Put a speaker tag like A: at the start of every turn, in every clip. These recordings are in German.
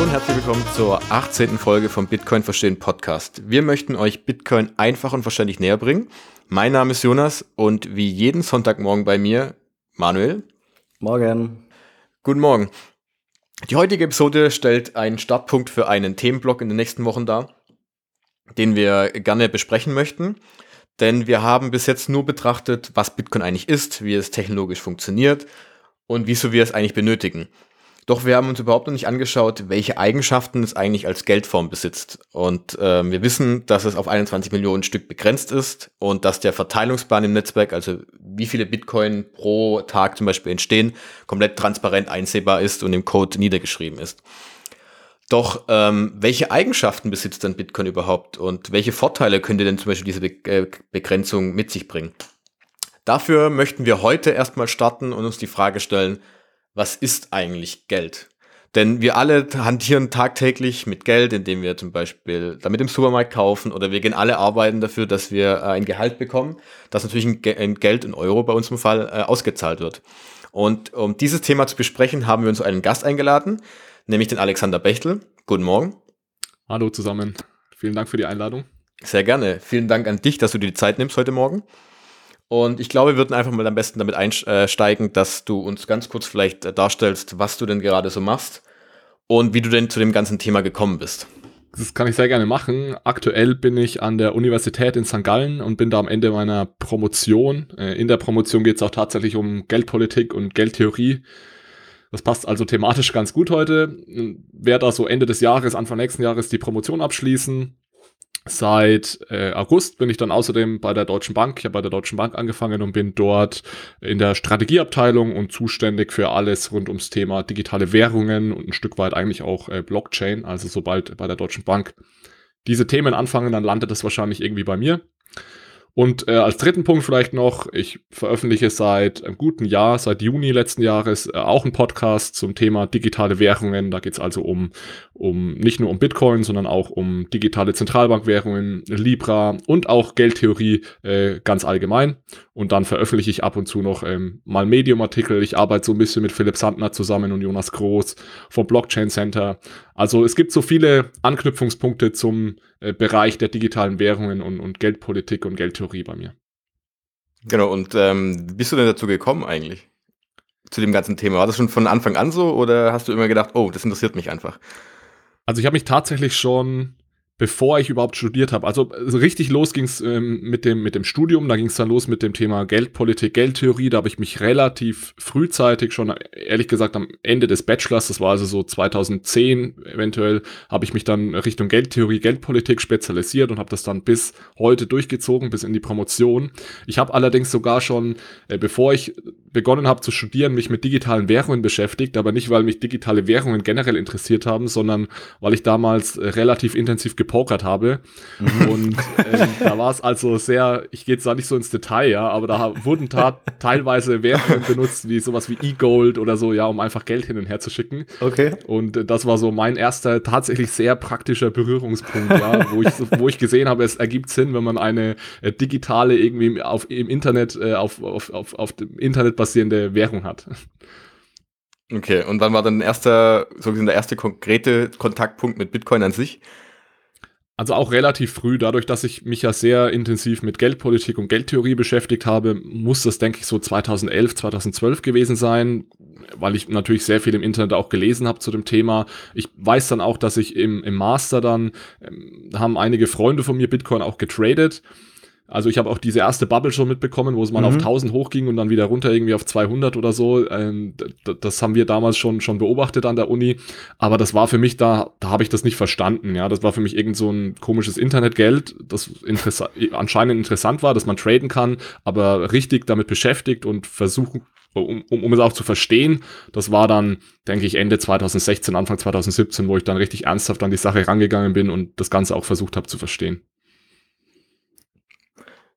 A: Hallo und herzlich willkommen zur 18. Folge vom Bitcoin Verstehen Podcast. Wir möchten euch Bitcoin einfach und verständlich näher bringen. Mein Name ist Jonas und wie jeden Sonntagmorgen bei mir Manuel.
B: Morgen.
A: Guten Morgen. Die heutige Episode stellt einen Startpunkt für einen Themenblock in den nächsten Wochen dar, den wir gerne besprechen möchten. Denn wir haben bis jetzt nur betrachtet, was Bitcoin eigentlich ist, wie es technologisch funktioniert und wieso wir es eigentlich benötigen. Doch wir haben uns überhaupt noch nicht angeschaut, welche Eigenschaften es eigentlich als Geldform besitzt. Und äh, wir wissen, dass es auf 21 Millionen Stück begrenzt ist und dass der Verteilungsplan im Netzwerk, also wie viele Bitcoin pro Tag zum Beispiel entstehen, komplett transparent einsehbar ist und im Code niedergeschrieben ist. Doch ähm, welche Eigenschaften besitzt dann Bitcoin überhaupt und welche Vorteile könnte denn zum Beispiel diese Be äh, Begrenzung mit sich bringen? Dafür möchten wir heute erstmal starten und uns die Frage stellen, was ist eigentlich Geld? Denn wir alle hantieren tagtäglich mit Geld, indem wir zum Beispiel damit im Supermarkt kaufen oder wir gehen alle arbeiten dafür, dass wir äh, ein Gehalt bekommen, das natürlich in, Geld in Euro bei uns im Fall äh, ausgezahlt wird. Und um dieses Thema zu besprechen, haben wir uns einen Gast eingeladen, nämlich den Alexander Bechtel. Guten Morgen.
C: Hallo zusammen. Vielen Dank für die Einladung.
A: Sehr gerne. Vielen Dank an dich, dass du dir die Zeit nimmst heute Morgen. Und ich glaube, wir würden einfach mal am besten damit einsteigen, dass du uns ganz kurz vielleicht äh, darstellst, was du denn gerade so machst und wie du denn zu dem ganzen Thema gekommen bist.
C: Das kann ich sehr gerne machen. Aktuell bin ich an der Universität in St. Gallen und bin da am Ende meiner Promotion. Äh, in der Promotion geht es auch tatsächlich um Geldpolitik und Geldtheorie. Das passt also thematisch ganz gut heute. Werde da so Ende des Jahres, Anfang nächsten Jahres die Promotion abschließen Seit äh, August bin ich dann außerdem bei der Deutschen Bank. Ich habe bei der Deutschen Bank angefangen und bin dort in der Strategieabteilung und zuständig für alles rund ums Thema digitale Währungen und ein Stück weit eigentlich auch äh, Blockchain. Also sobald bei der Deutschen Bank diese Themen anfangen, dann landet das wahrscheinlich irgendwie bei mir. Und äh, als dritten Punkt vielleicht noch, ich veröffentliche seit einem guten Jahr, seit Juni letzten Jahres, äh, auch einen Podcast zum Thema digitale Währungen. Da geht es also um, um nicht nur um Bitcoin, sondern auch um digitale Zentralbankwährungen, Libra und auch Geldtheorie äh, ganz allgemein. Und dann veröffentliche ich ab und zu noch ähm, mal Medium-Artikel. Ich arbeite so ein bisschen mit Philipp Sandner zusammen und Jonas Groß vom Blockchain Center. Also es gibt so viele Anknüpfungspunkte zum äh, Bereich der digitalen Währungen und, und Geldpolitik und Geldtheorie bei mir.
A: Genau, und ähm, bist du denn dazu gekommen eigentlich? Zu dem ganzen Thema? War das schon von Anfang an so oder hast du immer gedacht, oh, das interessiert mich einfach?
C: Also ich habe mich tatsächlich schon bevor ich überhaupt studiert habe. Also, also richtig los ging es ähm, mit, dem, mit dem Studium, da ging es dann los mit dem Thema Geldpolitik, Geldtheorie. Da habe ich mich relativ frühzeitig schon, ehrlich gesagt, am Ende des Bachelors, das war also so 2010 eventuell, habe ich mich dann Richtung Geldtheorie, Geldpolitik spezialisiert und habe das dann bis heute durchgezogen, bis in die Promotion. Ich habe allerdings sogar schon, äh, bevor ich begonnen habe zu studieren, mich mit digitalen Währungen beschäftigt, aber nicht, weil mich digitale Währungen generell interessiert haben, sondern weil ich damals äh, relativ intensiv gepokert habe. Mhm. Und äh, da war es also sehr, ich gehe jetzt da nicht so ins Detail, ja, aber da wurden teilweise Währungen benutzt, wie sowas wie E-Gold oder so, ja, um einfach Geld hin und her zu schicken.
A: Okay.
C: Und äh, das war so mein erster tatsächlich sehr praktischer Berührungspunkt, ja, wo ich, wo ich gesehen habe, es ergibt Sinn, wenn man eine äh, digitale irgendwie auf, im Internet, äh, auf, auf, auf, auf dem Internet basierende Währung hat.
A: Okay, und wann war dann erster, so gesehen der erste konkrete Kontaktpunkt mit Bitcoin an sich?
C: Also auch relativ früh, dadurch, dass ich mich ja sehr intensiv mit Geldpolitik und Geldtheorie beschäftigt habe, muss das, denke ich, so 2011, 2012 gewesen sein, weil ich natürlich sehr viel im Internet auch gelesen habe zu dem Thema. Ich weiß dann auch, dass ich im, im Master dann, ähm, haben einige Freunde von mir Bitcoin auch getradet also ich habe auch diese erste Bubble schon mitbekommen, wo es mal mhm. auf 1000 hochging und dann wieder runter irgendwie auf 200 oder so. Ähm, das haben wir damals schon schon beobachtet an der Uni, aber das war für mich da, da habe ich das nicht verstanden. Ja, das war für mich irgend so ein komisches Internetgeld, das interessa anscheinend interessant war, dass man traden kann, aber richtig damit beschäftigt und versuchen um, um, um es auch zu verstehen, das war dann, denke ich, Ende 2016, Anfang 2017, wo ich dann richtig ernsthaft an die Sache rangegangen bin und das Ganze auch versucht habe zu verstehen.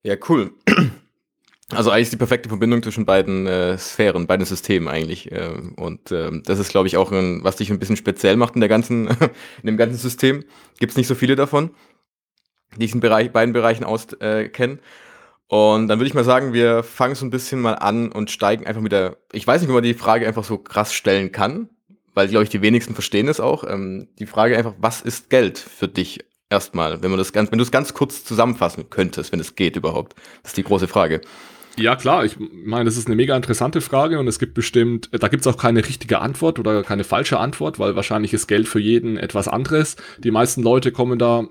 A: Ja, cool. Also eigentlich die perfekte Verbindung zwischen beiden äh, Sphären, beiden Systemen eigentlich. Äh, und äh, das ist, glaube ich, auch, ein, was dich ein bisschen speziell macht in der ganzen, in dem ganzen System. Gibt es nicht so viele davon, die diesen Bereich, beiden Bereichen auskennen. Äh, und dann würde ich mal sagen, wir fangen so ein bisschen mal an und steigen einfach mit der, ich weiß nicht, ob man die Frage einfach so krass stellen kann, weil, glaube ich, die wenigsten verstehen es auch. Ähm, die Frage einfach, was ist Geld für dich erstmal, wenn man das ganz, wenn du es ganz kurz zusammenfassen könntest, wenn es geht überhaupt. Das ist die große Frage.
C: Ja, klar, ich meine, das ist eine mega interessante Frage und es gibt bestimmt, da gibt es auch keine richtige Antwort oder keine falsche Antwort, weil wahrscheinlich ist Geld für jeden etwas anderes. Die meisten Leute kommen da,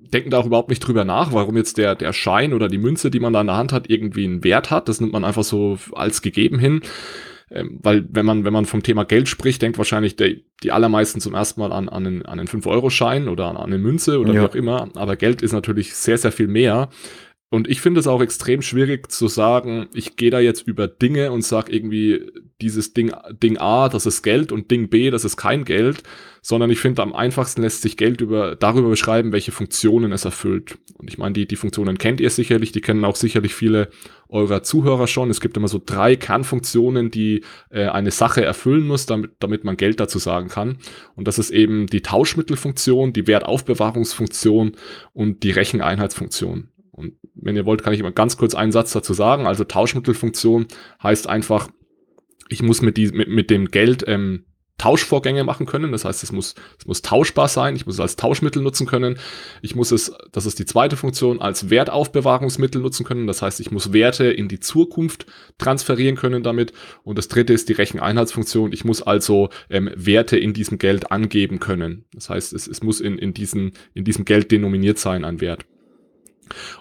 C: denken da auch überhaupt nicht drüber nach, warum jetzt der, der Schein oder die Münze, die man da in der Hand hat, irgendwie einen Wert hat. Das nimmt man einfach so als gegeben hin. Ähm, weil wenn man, wenn man vom Thema Geld spricht, denkt wahrscheinlich der, die allermeisten zum ersten Mal an, an einen, an einen 5-Euro-Schein oder an, an eine Münze oder ja. wie auch immer. Aber Geld ist natürlich sehr, sehr viel mehr. Und ich finde es auch extrem schwierig zu sagen, ich gehe da jetzt über Dinge und sage irgendwie, dieses Ding, Ding A, das ist Geld und Ding B, das ist kein Geld, sondern ich finde, am einfachsten lässt sich Geld über, darüber beschreiben, welche Funktionen es erfüllt. Und ich meine, die, die Funktionen kennt ihr sicherlich, die kennen auch sicherlich viele eurer Zuhörer schon. Es gibt immer so drei Kernfunktionen, die äh, eine Sache erfüllen muss, damit, damit man Geld dazu sagen kann. Und das ist eben die Tauschmittelfunktion, die Wertaufbewahrungsfunktion und die Recheneinheitsfunktion. Und wenn ihr wollt, kann ich mal ganz kurz einen Satz dazu sagen. Also Tauschmittelfunktion heißt einfach, ich muss mit, die, mit, mit dem Geld ähm, Tauschvorgänge machen können. Das heißt, es muss, es muss tauschbar sein. Ich muss es als Tauschmittel nutzen können. Ich muss es, das ist die zweite Funktion, als Wertaufbewahrungsmittel nutzen können. Das heißt, ich muss Werte in die Zukunft transferieren können damit. Und das dritte ist die Recheneinheitsfunktion. Ich muss also ähm, Werte in diesem Geld angeben können. Das heißt, es, es muss in, in, diesen, in diesem Geld denominiert sein, ein Wert.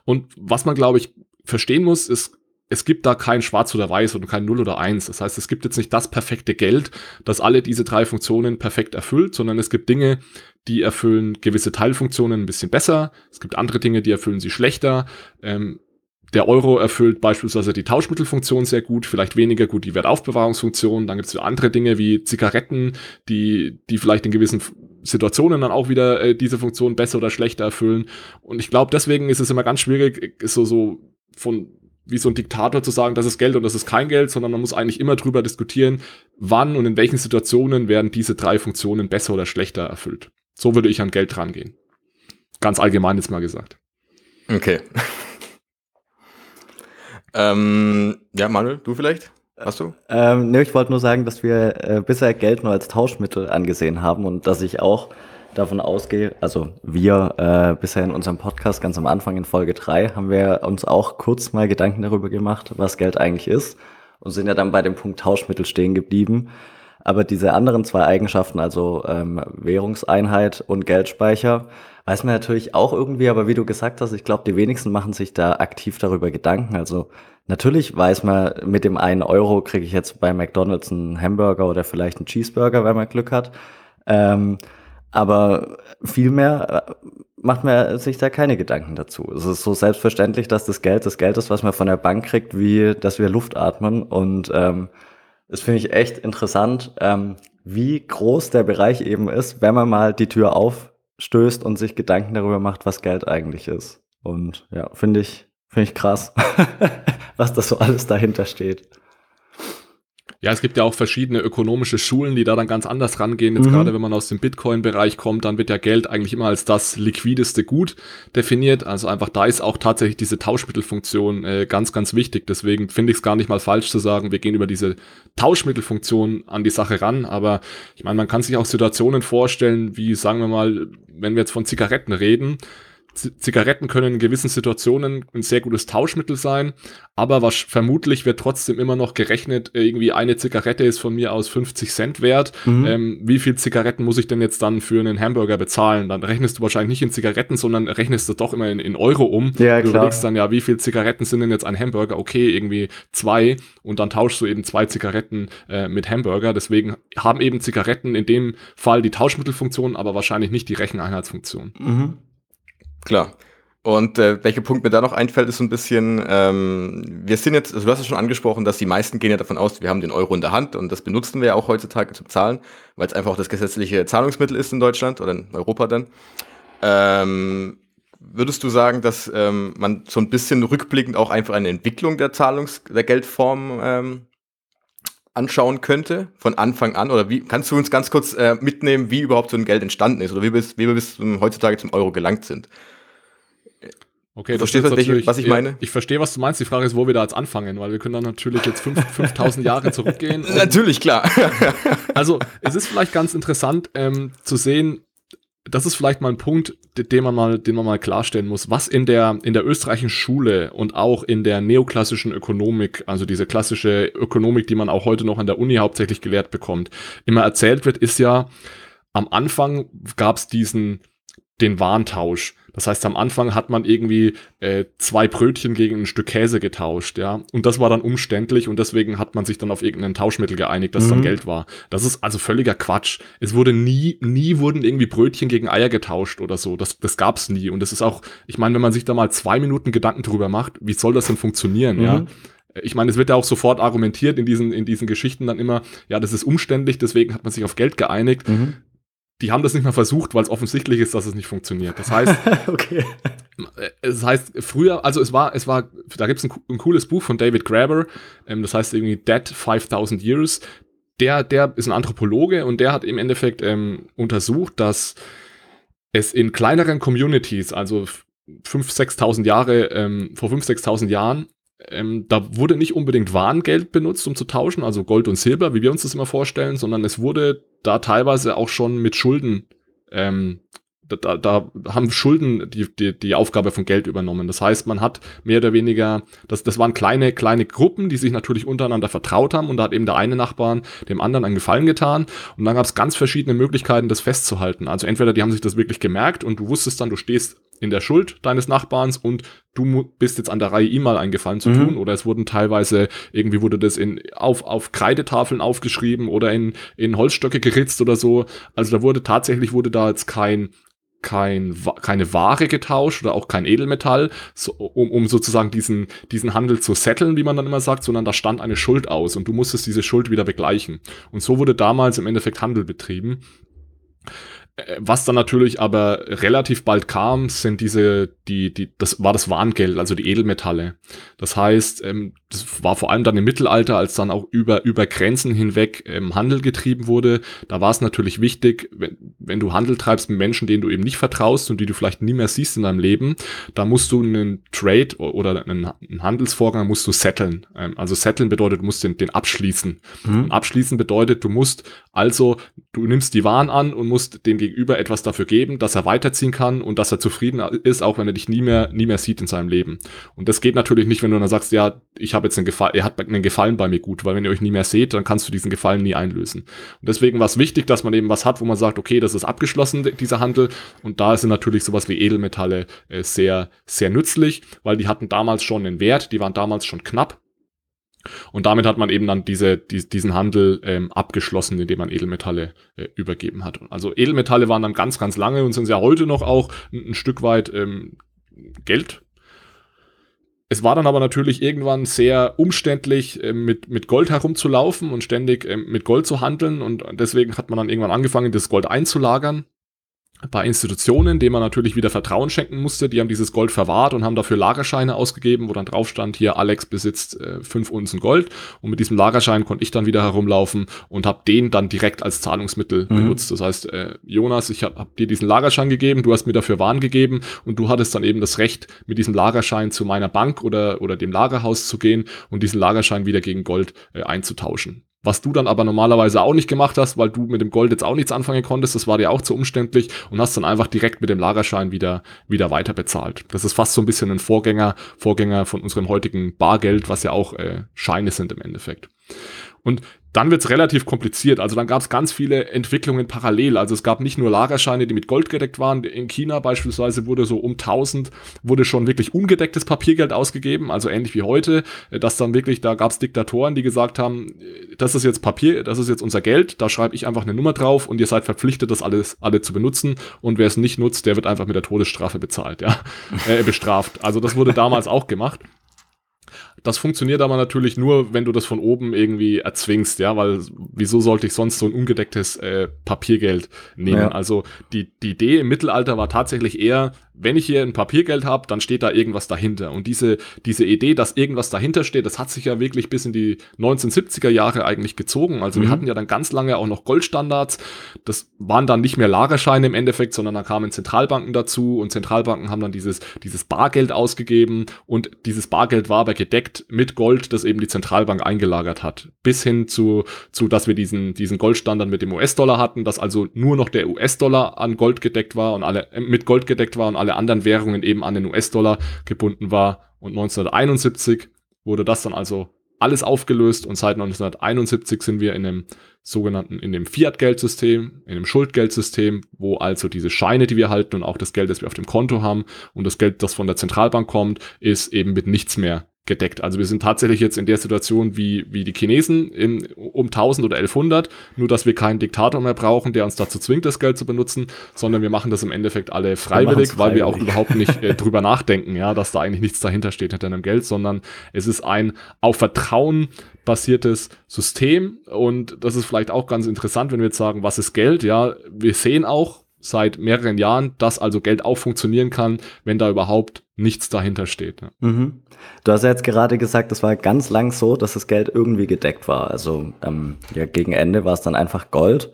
C: Und was man, glaube ich, verstehen muss, ist, es gibt da kein Schwarz oder Weiß und kein Null oder Eins. Das heißt, es gibt jetzt nicht das perfekte Geld, das alle diese drei Funktionen perfekt erfüllt, sondern es gibt Dinge, die erfüllen gewisse Teilfunktionen ein bisschen besser. Es gibt andere Dinge, die erfüllen sie schlechter. Ähm, der Euro erfüllt beispielsweise die Tauschmittelfunktion sehr gut, vielleicht weniger gut die Wertaufbewahrungsfunktion. Dann gibt es andere Dinge wie Zigaretten, die, die vielleicht in gewissen Situationen dann auch wieder äh, diese Funktion besser oder schlechter erfüllen. Und ich glaube, deswegen ist es immer ganz schwierig, so, so von wie so ein Diktator zu sagen, das ist Geld und das ist kein Geld, sondern man muss eigentlich immer drüber diskutieren, wann und in welchen Situationen werden diese drei Funktionen besser oder schlechter erfüllt. So würde ich an Geld rangehen. Ganz allgemein jetzt mal gesagt.
A: Okay. ähm, ja, Manuel, du vielleicht? Hast du?
B: Ähm, ne, ich wollte nur sagen, dass wir äh, bisher Geld nur als Tauschmittel angesehen haben und dass ich auch davon ausgehe, also wir äh, bisher in unserem Podcast ganz am Anfang in Folge 3 haben wir uns auch kurz mal Gedanken darüber gemacht, was Geld eigentlich ist und sind ja dann bei dem Punkt Tauschmittel stehen geblieben. Aber diese anderen zwei Eigenschaften, also ähm, Währungseinheit und Geldspeicher, weiß man natürlich auch irgendwie, aber wie du gesagt hast, ich glaube, die wenigsten machen sich da aktiv darüber Gedanken. Also natürlich weiß man, mit dem einen Euro kriege ich jetzt bei McDonalds einen Hamburger oder vielleicht einen Cheeseburger, wenn man Glück hat. Ähm, aber viel mehr äh, macht man sich da keine Gedanken dazu. Es ist so selbstverständlich, dass das Geld das Geld ist, was man von der Bank kriegt, wie dass wir Luft atmen. Und ähm, das finde ich echt interessant, ähm, wie groß der Bereich eben ist, wenn man mal die Tür aufstößt und sich Gedanken darüber macht, was Geld eigentlich ist. Und ja, finde ich, finde ich krass, was das so alles dahinter steht.
C: Ja, es gibt ja auch verschiedene ökonomische Schulen, die da dann ganz anders rangehen. Jetzt mhm. gerade wenn man aus dem Bitcoin-Bereich kommt, dann wird ja Geld eigentlich immer als das liquideste Gut definiert. Also einfach da ist auch tatsächlich diese Tauschmittelfunktion äh, ganz, ganz wichtig. Deswegen finde ich es gar nicht mal falsch zu sagen, wir gehen über diese Tauschmittelfunktion an die Sache ran. Aber ich meine, man kann sich auch Situationen vorstellen, wie sagen wir mal, wenn wir jetzt von Zigaretten reden, Zigaretten können in gewissen Situationen ein sehr gutes Tauschmittel sein, aber was vermutlich wird trotzdem immer noch gerechnet, irgendwie eine Zigarette ist von mir aus 50 Cent wert. Mhm. Ähm, wie viel Zigaretten muss ich denn jetzt dann für einen Hamburger bezahlen? Dann rechnest du wahrscheinlich nicht in Zigaretten, sondern rechnest du doch immer in, in Euro um. Ja, du klar. überlegst dann ja, wie viel Zigaretten sind denn jetzt ein Hamburger? Okay, irgendwie zwei und dann tauschst du eben zwei Zigaretten äh, mit Hamburger. Deswegen haben eben Zigaretten in dem Fall die Tauschmittelfunktion, aber wahrscheinlich nicht die Recheneinheitsfunktion.
A: Mhm. Klar. Und äh, welcher Punkt mir da noch einfällt, ist so ein bisschen, ähm, wir sind jetzt, also du hast es schon angesprochen, dass die meisten gehen ja davon aus, wir haben den Euro in der Hand und das benutzen wir ja auch heutzutage zum Zahlen, weil es einfach auch das gesetzliche Zahlungsmittel ist in Deutschland oder in Europa dann. Ähm, würdest du sagen, dass ähm, man so ein bisschen rückblickend auch einfach eine Entwicklung der Zahlungs-, der Geldform ähm, anschauen könnte, von Anfang an? Oder wie kannst du uns ganz kurz äh, mitnehmen, wie überhaupt so ein Geld entstanden ist oder wie, bis, wie wir bis heutzutage zum Euro gelangt sind?
C: Okay,
A: Du
C: das
A: verstehst,
C: ist
A: was ich-
C: natürlich-
A: was ich
C: ja,
A: meine?
C: Ich verstehe, was du meinst. Die Frage ist, wo wir da jetzt anfangen, weil wir können dann natürlich jetzt fünf- 5000 Jahre zurückgehen.
A: Natürlich, klar.
C: Also, es ist vielleicht ganz interessant ähm, zu sehen, das ist vielleicht mal ein Punkt, de- den man mal, den man mal klarstellen muss, was in der, in der österreichischen Schule und auch in der neoklassischen Ökonomik, also diese klassische Ökonomik, die man auch heute noch an der Uni hauptsächlich gelehrt bekommt, immer erzählt wird, ist ja, am Anfang gab es diesen, den Warntausch. Das heißt, am Anfang hat man irgendwie äh, zwei Brötchen gegen ein Stück Käse getauscht, ja. Und das war dann umständlich und deswegen hat man sich dann auf irgendein Tauschmittel geeinigt, das dann
B: Mhm.
C: Geld war. Das ist also völliger Quatsch. Es wurde nie, nie wurden irgendwie Brötchen gegen Eier getauscht oder so. Das, das gab's nie. Und das ist auch, ich meine, wenn man sich da mal zwei Minuten Gedanken drüber macht, wie soll das denn funktionieren, ja?
B: Mhm.
C: Ich meine, es wird ja auch sofort argumentiert in diesen, in diesen Geschichten dann immer, ja, das ist umständlich, deswegen hat man sich auf Geld geeinigt.
B: Mhm.
C: Die haben das nicht mal versucht, weil es offensichtlich ist, dass es nicht funktioniert. Das heißt,
B: okay.
C: äh, es heißt früher, also es war, es war, da gibt es ein, ein cooles Buch von David Graeber, ähm, das heißt irgendwie Dead 5000 Years. Der, der ist ein Anthropologe und der hat im Endeffekt ähm, untersucht, dass es in kleineren Communities, also 5.000, 6.000 Jahre, ähm, vor 5.000, 6.000 Jahren, ähm, da wurde nicht unbedingt Warengeld benutzt, um zu tauschen, also Gold und Silber, wie wir uns das immer vorstellen, sondern es wurde da teilweise auch schon mit Schulden ähm, da, da, haben Schulden die, die, die Aufgabe von Geld übernommen. Das heißt, man hat mehr oder weniger, das, das waren kleine, kleine Gruppen, die sich natürlich untereinander vertraut haben und da hat eben der eine Nachbarn dem anderen einen Gefallen getan und dann gab es ganz verschiedene Möglichkeiten, das festzuhalten. Also entweder die haben sich das wirklich gemerkt und du wusstest dann, du stehst in der Schuld deines Nachbarns und du bist jetzt an der Reihe, ihm mal einen Gefallen zu
B: Mhm.
C: tun. Oder es wurden teilweise, irgendwie wurde das in, auf, auf Kreidetafeln aufgeschrieben oder in, in Holzstöcke geritzt oder so. Also da wurde tatsächlich, wurde da jetzt kein, kein, keine Ware getauscht oder auch kein Edelmetall, so, um, um sozusagen diesen, diesen Handel zu setteln, wie man dann immer sagt, sondern da stand eine Schuld aus und du musstest diese Schuld wieder begleichen. Und so wurde damals im Endeffekt Handel betrieben. Äh, Was dann natürlich aber relativ bald kam, sind diese, die, die, das war das Warngeld, also die Edelmetalle. Das heißt, ähm, das war vor allem dann im Mittelalter, als dann auch über, über Grenzen hinweg ähm, Handel getrieben wurde. Da war es natürlich wichtig, wenn, wenn du Handel treibst mit Menschen, denen du eben nicht vertraust und die du vielleicht nie mehr siehst in deinem Leben, da musst du einen Trade oder einen, einen Handelsvorgang musst du setteln. Ähm, also setteln bedeutet, du musst den, den abschließen.
B: Mhm.
C: Und abschließen bedeutet, du musst also, du nimmst die Waren an und musst dem Gegenüber etwas dafür geben, dass er weiterziehen kann und dass er zufrieden ist, auch wenn er dich nie mehr, nie mehr sieht in seinem Leben. Und das geht natürlich nicht, wenn du dann sagst, ja, ich habe jetzt einen Gefallen, er hat einen Gefallen bei mir gut, weil wenn ihr euch nie mehr seht, dann kannst du diesen Gefallen nie einlösen. Und deswegen war es wichtig, dass man eben was hat, wo man sagt, okay, das ist abgeschlossen, dieser Handel. Und da sind natürlich sowas wie Edelmetalle äh, sehr, sehr nützlich, weil die hatten damals schon einen Wert, die waren damals schon knapp. Und damit hat man eben dann diese, die, diesen Handel ähm, abgeschlossen, indem man Edelmetalle äh, übergeben hat. Also Edelmetalle waren dann ganz, ganz lange und sind ja heute noch auch ein, ein Stück weit ähm, Geld. Es war dann aber natürlich irgendwann sehr umständlich, ähm, mit, mit Gold herumzulaufen und ständig ähm, mit Gold zu handeln. Und deswegen hat man dann irgendwann angefangen, das Gold einzulagern bei Institutionen, denen man natürlich wieder Vertrauen schenken musste. Die haben dieses Gold verwahrt und haben dafür Lagerscheine ausgegeben, wo dann drauf stand, hier Alex besitzt äh, fünf Unzen Gold. Und mit diesem Lagerschein konnte ich dann wieder herumlaufen und habe den dann direkt als Zahlungsmittel
B: Mhm.
C: benutzt. Das heißt, äh, Jonas, ich habe hab dir diesen Lagerschein gegeben, du hast mir dafür Waren gegeben und du hattest dann eben das Recht, mit diesem Lagerschein zu meiner Bank oder, oder dem Lagerhaus zu gehen und diesen Lagerschein wieder gegen Gold äh, einzutauschen. Was du dann aber normalerweise auch nicht gemacht hast, weil du mit dem Gold jetzt auch nichts anfangen konntest, das war dir auch zu umständlich und hast dann einfach direkt mit dem Lagerschein wieder, wieder weiter bezahlt. Das ist fast so ein bisschen ein Vorgänger, Vorgänger von unserem heutigen Bargeld, was ja auch äh, Scheine sind im Endeffekt. Und dann wird's relativ kompliziert. Also dann gab's ganz viele Entwicklungen parallel. Also es gab nicht nur Lagerscheine, die mit Gold gedeckt waren. In China beispielsweise wurde so um 1000 wurde schon wirklich ungedecktes Papiergeld ausgegeben. Also ähnlich wie heute, äh, dass dann wirklich, da gab's Diktatoren, die gesagt haben, äh, das ist jetzt Papier, das ist jetzt unser Geld, da schreibe ich einfach eine Nummer drauf und ihr seid verpflichtet, das alles alle zu benutzen. Und wer es nicht nutzt, der wird einfach mit der Todesstrafe bezahlt, ja, äh, bestraft. Also das wurde damals auch gemacht. Das funktioniert aber natürlich nur, wenn du das von oben irgendwie erzwingst, ja, weil wieso sollte ich sonst so ein ungedecktes äh, Papiergeld nehmen?
B: Ja.
C: Also die, die Idee im Mittelalter war tatsächlich eher, wenn ich hier ein Papiergeld habe, dann steht da irgendwas dahinter. Und diese, diese Idee, dass irgendwas dahinter steht, das hat sich ja wirklich bis in die 1970er Jahre eigentlich gezogen. Also mhm. wir hatten ja dann ganz lange auch noch Goldstandards. Das waren dann nicht mehr Lagerscheine im Endeffekt, sondern da kamen Zentralbanken dazu und Zentralbanken haben dann dieses, dieses Bargeld ausgegeben und dieses Bargeld war aber gedeckt mit Gold, das eben die Zentralbank eingelagert hat. Bis hin zu, zu dass wir diesen, diesen Goldstandard mit dem US-Dollar hatten, dass also nur noch der US-Dollar an Gold gedeckt war und alle, äh, mit Gold gedeckt war und alle anderen Währungen eben an den US-Dollar gebunden war. Und 1971 wurde das dann also alles aufgelöst und seit 1971 sind wir in dem sogenannten, in dem Fiat-Geldsystem, in dem Schuldgeldsystem, wo also diese Scheine, die wir halten und auch das Geld, das wir auf dem Konto haben und das Geld, das von der Zentralbank kommt, ist eben mit nichts mehr gedeckt. Also wir sind tatsächlich jetzt in der Situation wie, wie die Chinesen in, um 1000 oder 1100, nur dass wir keinen Diktator mehr brauchen, der uns dazu zwingt, das Geld zu benutzen, sondern wir machen das im Endeffekt alle freiwillig, wir weil wir auch überhaupt nicht äh, drüber nachdenken, ja, dass da eigentlich nichts dahinter steht hinter einem Geld, sondern es ist ein auf Vertrauen basiertes System und das ist vielleicht auch ganz interessant, wenn wir jetzt sagen, was ist Geld? Ja, wir sehen auch, seit mehreren Jahren, dass also Geld auch funktionieren kann, wenn da überhaupt nichts dahinter steht.
B: Ja. Mhm. Du hast ja jetzt gerade gesagt, es war ganz lang so, dass das Geld irgendwie gedeckt war. Also ähm, ja, gegen Ende war es dann einfach Gold.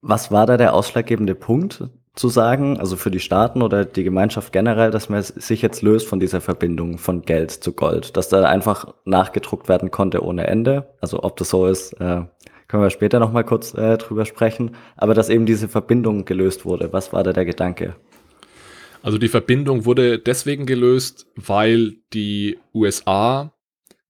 B: Was war da der ausschlaggebende Punkt zu sagen, also für die Staaten oder die Gemeinschaft generell, dass man sich jetzt löst von dieser Verbindung von Geld zu Gold, dass da einfach nachgedruckt werden konnte ohne Ende? Also ob das so ist, äh, können wir später nochmal kurz äh, drüber sprechen. Aber dass eben diese Verbindung gelöst wurde, was war da der Gedanke?
C: Also die Verbindung wurde deswegen gelöst, weil die USA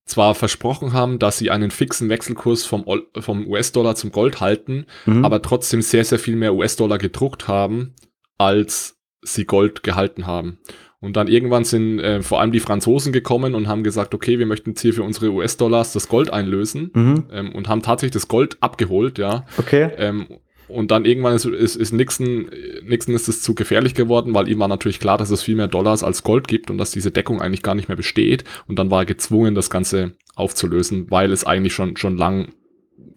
C: zwar versprochen haben, dass sie einen fixen Wechselkurs vom, vom US-Dollar zum Gold halten, mhm. aber trotzdem sehr, sehr viel mehr US-Dollar gedruckt haben, als sie Gold gehalten haben. Und dann irgendwann sind äh, vor allem die Franzosen gekommen und haben gesagt, okay, wir möchten jetzt hier für unsere US-Dollars das Gold einlösen mhm. ähm, und haben tatsächlich das Gold abgeholt, ja.
B: Okay.
C: Ähm, und dann irgendwann ist, ist, ist Nixon, Nixon ist es zu gefährlich geworden, weil ihm war natürlich klar, dass es viel mehr Dollars als Gold gibt und dass diese Deckung eigentlich gar nicht mehr besteht. Und dann war er gezwungen, das Ganze aufzulösen, weil es eigentlich schon, schon lang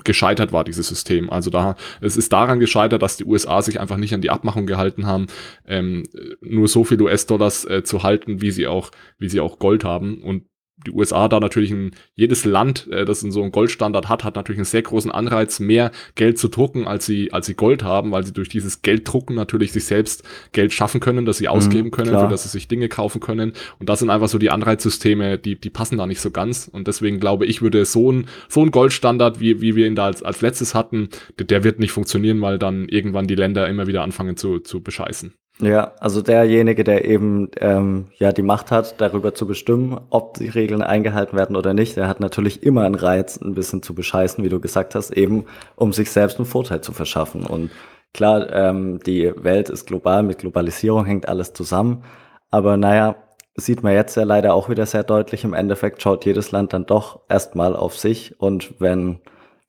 C: gescheitert war, dieses System. Also da, es ist daran gescheitert, dass die USA sich einfach nicht an die Abmachung gehalten haben, ähm, nur so viel US-Dollars äh, zu halten, wie sie auch, wie sie auch Gold haben. Und die USA da natürlich ein, jedes Land, äh, das in so einen Goldstandard hat, hat natürlich einen sehr großen Anreiz, mehr Geld zu drucken, als sie, als sie Gold haben, weil sie durch dieses Gelddrucken natürlich sich selbst Geld schaffen können, das sie mhm, ausgeben können, klar. für das sie sich Dinge kaufen können. Und das sind einfach so die Anreizsysteme, die, die passen da nicht so ganz. Und deswegen glaube ich, würde so ein, so ein Goldstandard, wie, wie wir ihn da als, als letztes hatten, der, der wird nicht funktionieren, weil dann irgendwann die Länder immer wieder anfangen zu, zu bescheißen.
B: Ja, also derjenige, der eben ähm, ja die Macht hat, darüber zu bestimmen, ob die Regeln eingehalten werden oder nicht, der hat natürlich immer einen Reiz, ein bisschen zu bescheißen, wie du gesagt hast, eben um sich selbst einen Vorteil zu verschaffen. Und klar, ähm, die Welt ist global, mit Globalisierung hängt alles zusammen. Aber naja, sieht man jetzt ja leider auch wieder sehr deutlich. Im Endeffekt schaut jedes Land dann doch erstmal auf sich und wenn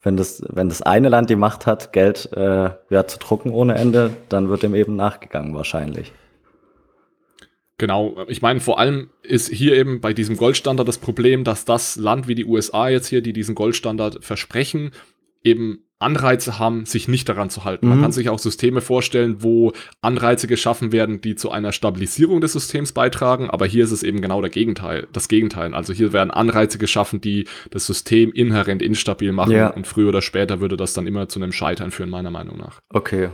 B: wenn das, wenn das eine Land die Macht hat, Geld äh, ja, zu drucken ohne Ende, dann wird dem eben nachgegangen wahrscheinlich.
C: Genau, ich meine, vor allem ist hier eben bei diesem Goldstandard das Problem, dass das Land wie die USA jetzt hier, die diesen Goldstandard versprechen, eben Anreize haben, sich nicht daran zu halten. Mhm. Man kann sich auch Systeme vorstellen, wo Anreize geschaffen werden, die zu einer Stabilisierung des Systems beitragen, aber hier ist es eben genau der Gegenteil, das Gegenteil. Also hier werden Anreize geschaffen, die das System inhärent instabil machen ja. und früher oder später würde das dann immer zu einem Scheitern führen, meiner Meinung nach.
B: Okay.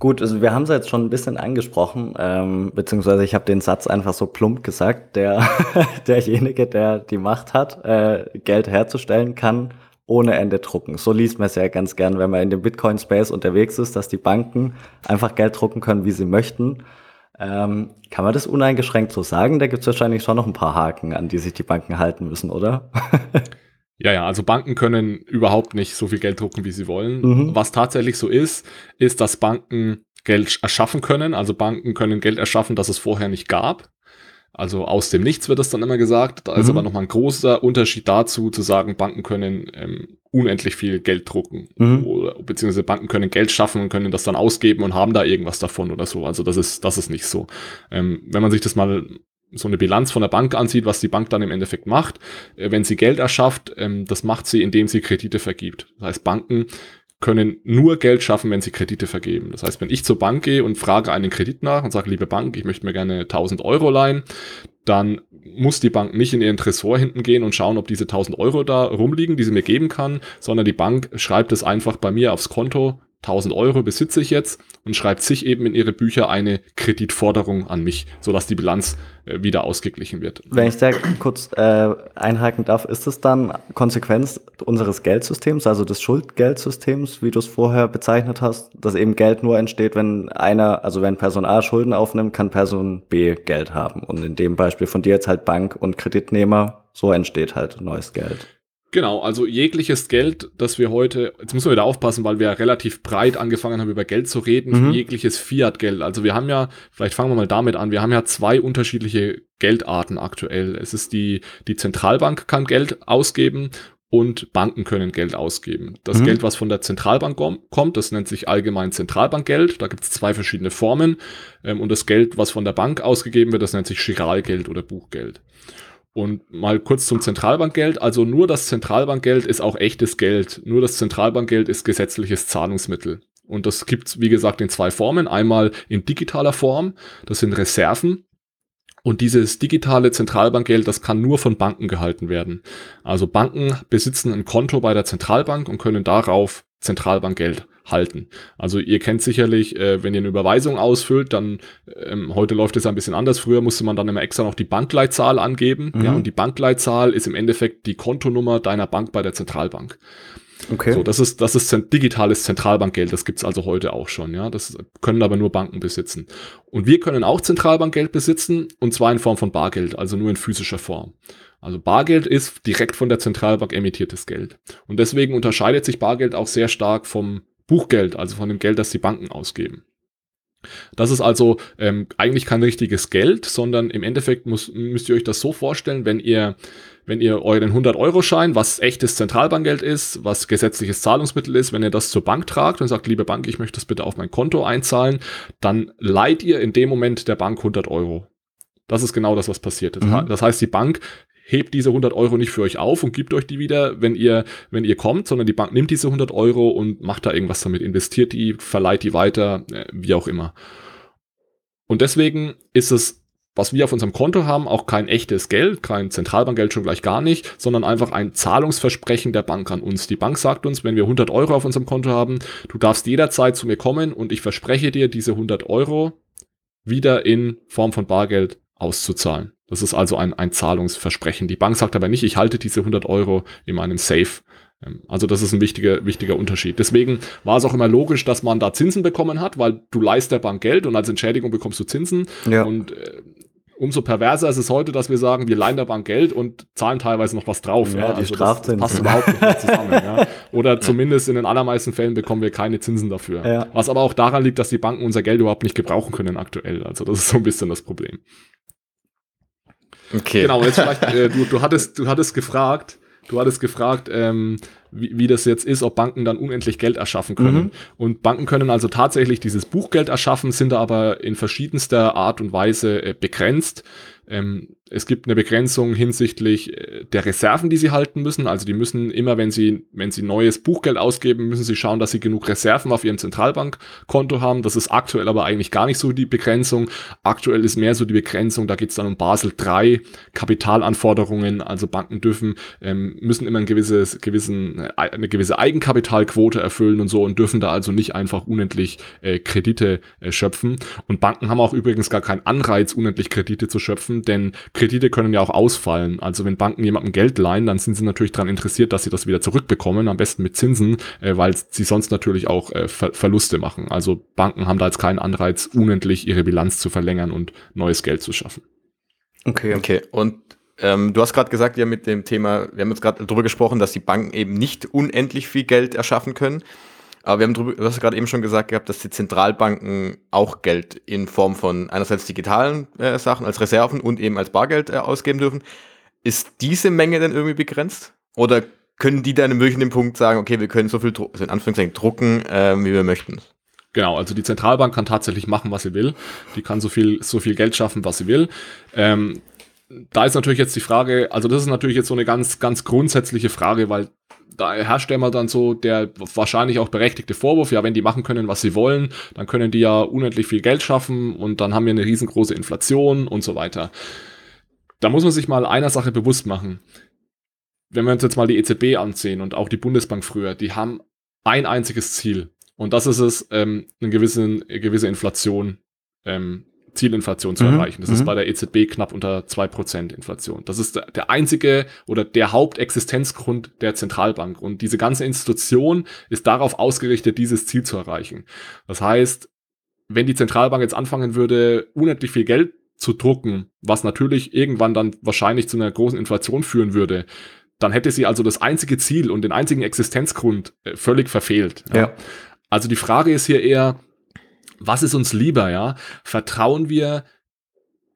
B: Gut, also wir haben es jetzt schon ein bisschen angesprochen, ähm, beziehungsweise ich habe den Satz einfach so plump gesagt, der derjenige, der die Macht hat, äh, Geld herzustellen kann, ohne Ende drucken. So liest man es ja ganz gern, wenn man in dem Bitcoin-Space unterwegs ist, dass die Banken einfach Geld drucken können, wie sie möchten. Ähm, kann man das uneingeschränkt so sagen? Da gibt es wahrscheinlich schon noch ein paar Haken, an die sich die Banken halten müssen, oder?
C: Ja, ja, also Banken können überhaupt nicht so viel Geld drucken, wie sie wollen. Mhm. Was tatsächlich so ist, ist, dass Banken Geld erschaffen können. Also Banken können Geld erschaffen, das es vorher nicht gab. Also aus dem Nichts wird das dann immer gesagt. Da ist mhm. aber nochmal ein großer Unterschied dazu, zu sagen, Banken können ähm, unendlich viel Geld drucken. Mhm. Oder, beziehungsweise Banken können Geld schaffen und können das dann ausgeben und haben da irgendwas davon oder so. Also das ist, das ist nicht so. Ähm, wenn man sich das mal so eine Bilanz von der Bank ansieht, was die Bank dann im Endeffekt macht, äh, wenn sie Geld erschafft, ähm, das macht sie, indem sie Kredite vergibt. Das heißt, Banken können nur Geld schaffen, wenn sie Kredite vergeben. Das heißt, wenn ich zur Bank gehe und frage einen Kredit nach und sage, liebe Bank, ich möchte mir gerne 1000 Euro leihen, dann muss die Bank nicht in ihren Tresor hinten gehen und schauen, ob diese 1000 Euro da rumliegen, die sie mir geben kann, sondern die Bank schreibt es einfach bei mir aufs Konto, 1000 Euro besitze ich jetzt und schreibt sich eben in ihre Bücher eine Kreditforderung an mich, sodass die Bilanz äh, wieder ausgeglichen wird.
B: Wenn ich da kurz äh, einhaken darf, ist es dann Konsequenz unseres Geldsystems, also des Schuldgeldsystems, wie du es vorher bezeichnet hast, dass eben Geld nur entsteht, wenn einer, also wenn Person A Schulden aufnimmt, kann Person B Geld haben. Und in dem Beispiel von dir jetzt halt Bank und Kreditnehmer, so entsteht halt neues Geld.
C: Genau, also jegliches Geld, das wir heute, jetzt müssen wir wieder aufpassen, weil wir relativ breit angefangen haben, über Geld zu reden, mhm. jegliches Fiat-Geld. Also wir haben ja, vielleicht fangen wir mal damit an, wir haben ja zwei unterschiedliche Geldarten aktuell. Es ist die, die Zentralbank kann Geld ausgeben und Banken können Geld ausgeben. Das mhm. Geld, was von der Zentralbank kommt, das nennt sich allgemein Zentralbankgeld. Da gibt es zwei verschiedene Formen. Ähm, und das Geld, was von der Bank ausgegeben wird, das nennt sich Chiralgeld oder Buchgeld. Und mal kurz zum Zentralbankgeld. Also nur das Zentralbankgeld ist auch echtes Geld. Nur das Zentralbankgeld ist gesetzliches Zahlungsmittel. Und das gibt's wie gesagt, in zwei Formen. Einmal in digitaler Form. Das sind Reserven. Und dieses digitale Zentralbankgeld, das kann nur von Banken gehalten werden. Also Banken besitzen ein Konto bei der Zentralbank und können darauf Zentralbankgeld halten. Also ihr kennt sicherlich, äh, wenn ihr eine Überweisung ausfüllt, dann ähm, heute läuft es ein bisschen anders. Früher musste man dann immer extra noch die Bankleitzahl angeben. Mhm. Ja, und die Bankleitzahl ist im Endeffekt die Kontonummer deiner Bank bei der Zentralbank. Okay. So, das ist, das ist digitales Zentralbankgeld. Das gibt's also heute auch schon. Ja, das können aber nur Banken besitzen. Und wir können auch Zentralbankgeld besitzen und zwar in Form von Bargeld, also nur in physischer Form. Also Bargeld ist direkt von der Zentralbank emittiertes Geld. Und deswegen unterscheidet sich Bargeld auch sehr stark vom Buchgeld, also von dem Geld, das die Banken ausgeben. Das ist also ähm, eigentlich kein richtiges Geld, sondern im Endeffekt muss, müsst ihr euch das so vorstellen, wenn ihr, wenn ihr euren 100-Euro-Schein, was echtes Zentralbankgeld ist, was gesetzliches Zahlungsmittel ist, wenn ihr das zur Bank tragt und sagt, liebe Bank, ich möchte das bitte auf mein Konto einzahlen, dann leiht ihr in dem Moment der Bank 100 Euro. Das ist genau das, was passiert. Mhm. Das heißt, die Bank hebt diese 100 Euro nicht für euch auf und gibt euch die wieder, wenn ihr, wenn ihr kommt, sondern die Bank nimmt diese 100 Euro und macht da irgendwas damit, investiert die, verleiht die weiter, äh, wie auch immer. Und deswegen ist es, was wir auf unserem Konto haben, auch kein echtes Geld, kein Zentralbankgeld schon gleich gar nicht, sondern einfach ein Zahlungsversprechen der Bank an uns. Die Bank sagt uns, wenn wir 100 Euro auf unserem Konto haben, du darfst jederzeit zu mir kommen und ich verspreche dir, diese 100 Euro wieder in Form von Bargeld auszuzahlen. Das ist also ein, ein Zahlungsversprechen. Die Bank sagt aber nicht, ich halte diese 100 Euro in meinem Safe. Ähm, also das ist ein wichtiger, wichtiger Unterschied. Deswegen war es auch immer logisch, dass man da Zinsen bekommen hat, weil du leist der Bank Geld und als Entschädigung bekommst du Zinsen. Ja. Und äh, umso perverser ist es heute, dass wir sagen, wir leihen der Bank Geld und zahlen teilweise noch was drauf.
B: Ja, ja.
C: Also das, das, passt überhaupt nicht mehr zusammen. ja. Oder zumindest in den allermeisten Fällen bekommen wir keine Zinsen dafür. Ja. Was aber auch daran liegt, dass die Banken unser Geld überhaupt nicht gebrauchen können aktuell. Also das ist so ein bisschen das Problem. Okay. Genau, jetzt vielleicht, äh, du, du, hattest, du hattest gefragt, du hattest gefragt, ähm, wie, wie das jetzt ist, ob Banken dann unendlich Geld erschaffen können. Mhm. Und Banken können also tatsächlich dieses Buchgeld erschaffen, sind da aber in verschiedenster Art und Weise äh, begrenzt. Ähm, es gibt eine Begrenzung hinsichtlich äh, der Reserven, die sie halten müssen. Also die müssen immer, wenn sie, wenn sie neues Buchgeld ausgeben, müssen sie schauen, dass sie genug Reserven auf ihrem Zentralbankkonto haben. Das ist aktuell aber eigentlich gar nicht so die Begrenzung. Aktuell ist mehr so die Begrenzung, da geht es dann um Basel III, Kapitalanforderungen. Also Banken dürfen, ähm, müssen immer ein gewisses, gewissen, äh, eine gewisse Eigenkapitalquote erfüllen und so und dürfen da also nicht einfach unendlich äh, Kredite äh, schöpfen. Und Banken haben auch übrigens gar keinen Anreiz, unendlich Kredite zu schöpfen, denn Kredite können ja auch ausfallen. Also wenn Banken jemandem Geld leihen, dann sind sie natürlich daran interessiert, dass sie das wieder zurückbekommen, am besten mit Zinsen, äh, weil sie sonst natürlich auch äh, Ver Verluste machen. Also Banken haben da jetzt keinen Anreiz, unendlich ihre Bilanz zu verlängern und neues Geld zu schaffen.
A: Okay. Okay. Und ähm, du hast gerade gesagt, ja, mit dem Thema, wir haben jetzt gerade darüber gesprochen, dass die Banken eben nicht unendlich viel Geld erschaffen können. Aber wir haben drüber, du hast gerade eben schon gesagt gehabt, dass die Zentralbanken auch Geld in Form von einerseits digitalen äh, Sachen als Reserven und eben als Bargeld äh, ausgeben dürfen. Ist diese Menge denn irgendwie begrenzt? Oder können die dann wirklich den Punkt sagen, okay, wir können so viel, also in Anführungszeichen, drucken, äh, wie wir möchten?
C: Genau, also die Zentralbank kann tatsächlich machen, was sie will. Die kann so viel, so viel Geld schaffen, was sie will. Ähm, da ist natürlich jetzt die Frage, also das ist natürlich jetzt so eine ganz, ganz grundsätzliche Frage, weil da herrscht ja immer dann so der wahrscheinlich auch berechtigte Vorwurf, ja, wenn die machen können, was sie wollen, dann können die ja unendlich viel Geld schaffen und dann haben wir eine riesengroße Inflation und so weiter. Da muss man sich mal einer Sache bewusst machen. Wenn wir uns jetzt mal die EZB ansehen und auch die Bundesbank früher, die haben ein einziges Ziel. Und das ist es, ähm, eine, gewisse, eine gewisse Inflation ähm, Zielinflation zu mhm. erreichen. Das mhm. ist bei der EZB knapp unter 2% Inflation. Das ist der einzige oder der Hauptexistenzgrund der Zentralbank. Und diese ganze Institution ist darauf ausgerichtet, dieses Ziel zu erreichen. Das heißt, wenn die Zentralbank jetzt anfangen würde, unendlich viel Geld zu drucken, was natürlich irgendwann dann wahrscheinlich zu einer großen Inflation führen würde, dann hätte sie also das einzige Ziel und den einzigen Existenzgrund äh, völlig verfehlt. Ja. ja. Also die Frage ist hier eher, was ist uns lieber, ja? Vertrauen wir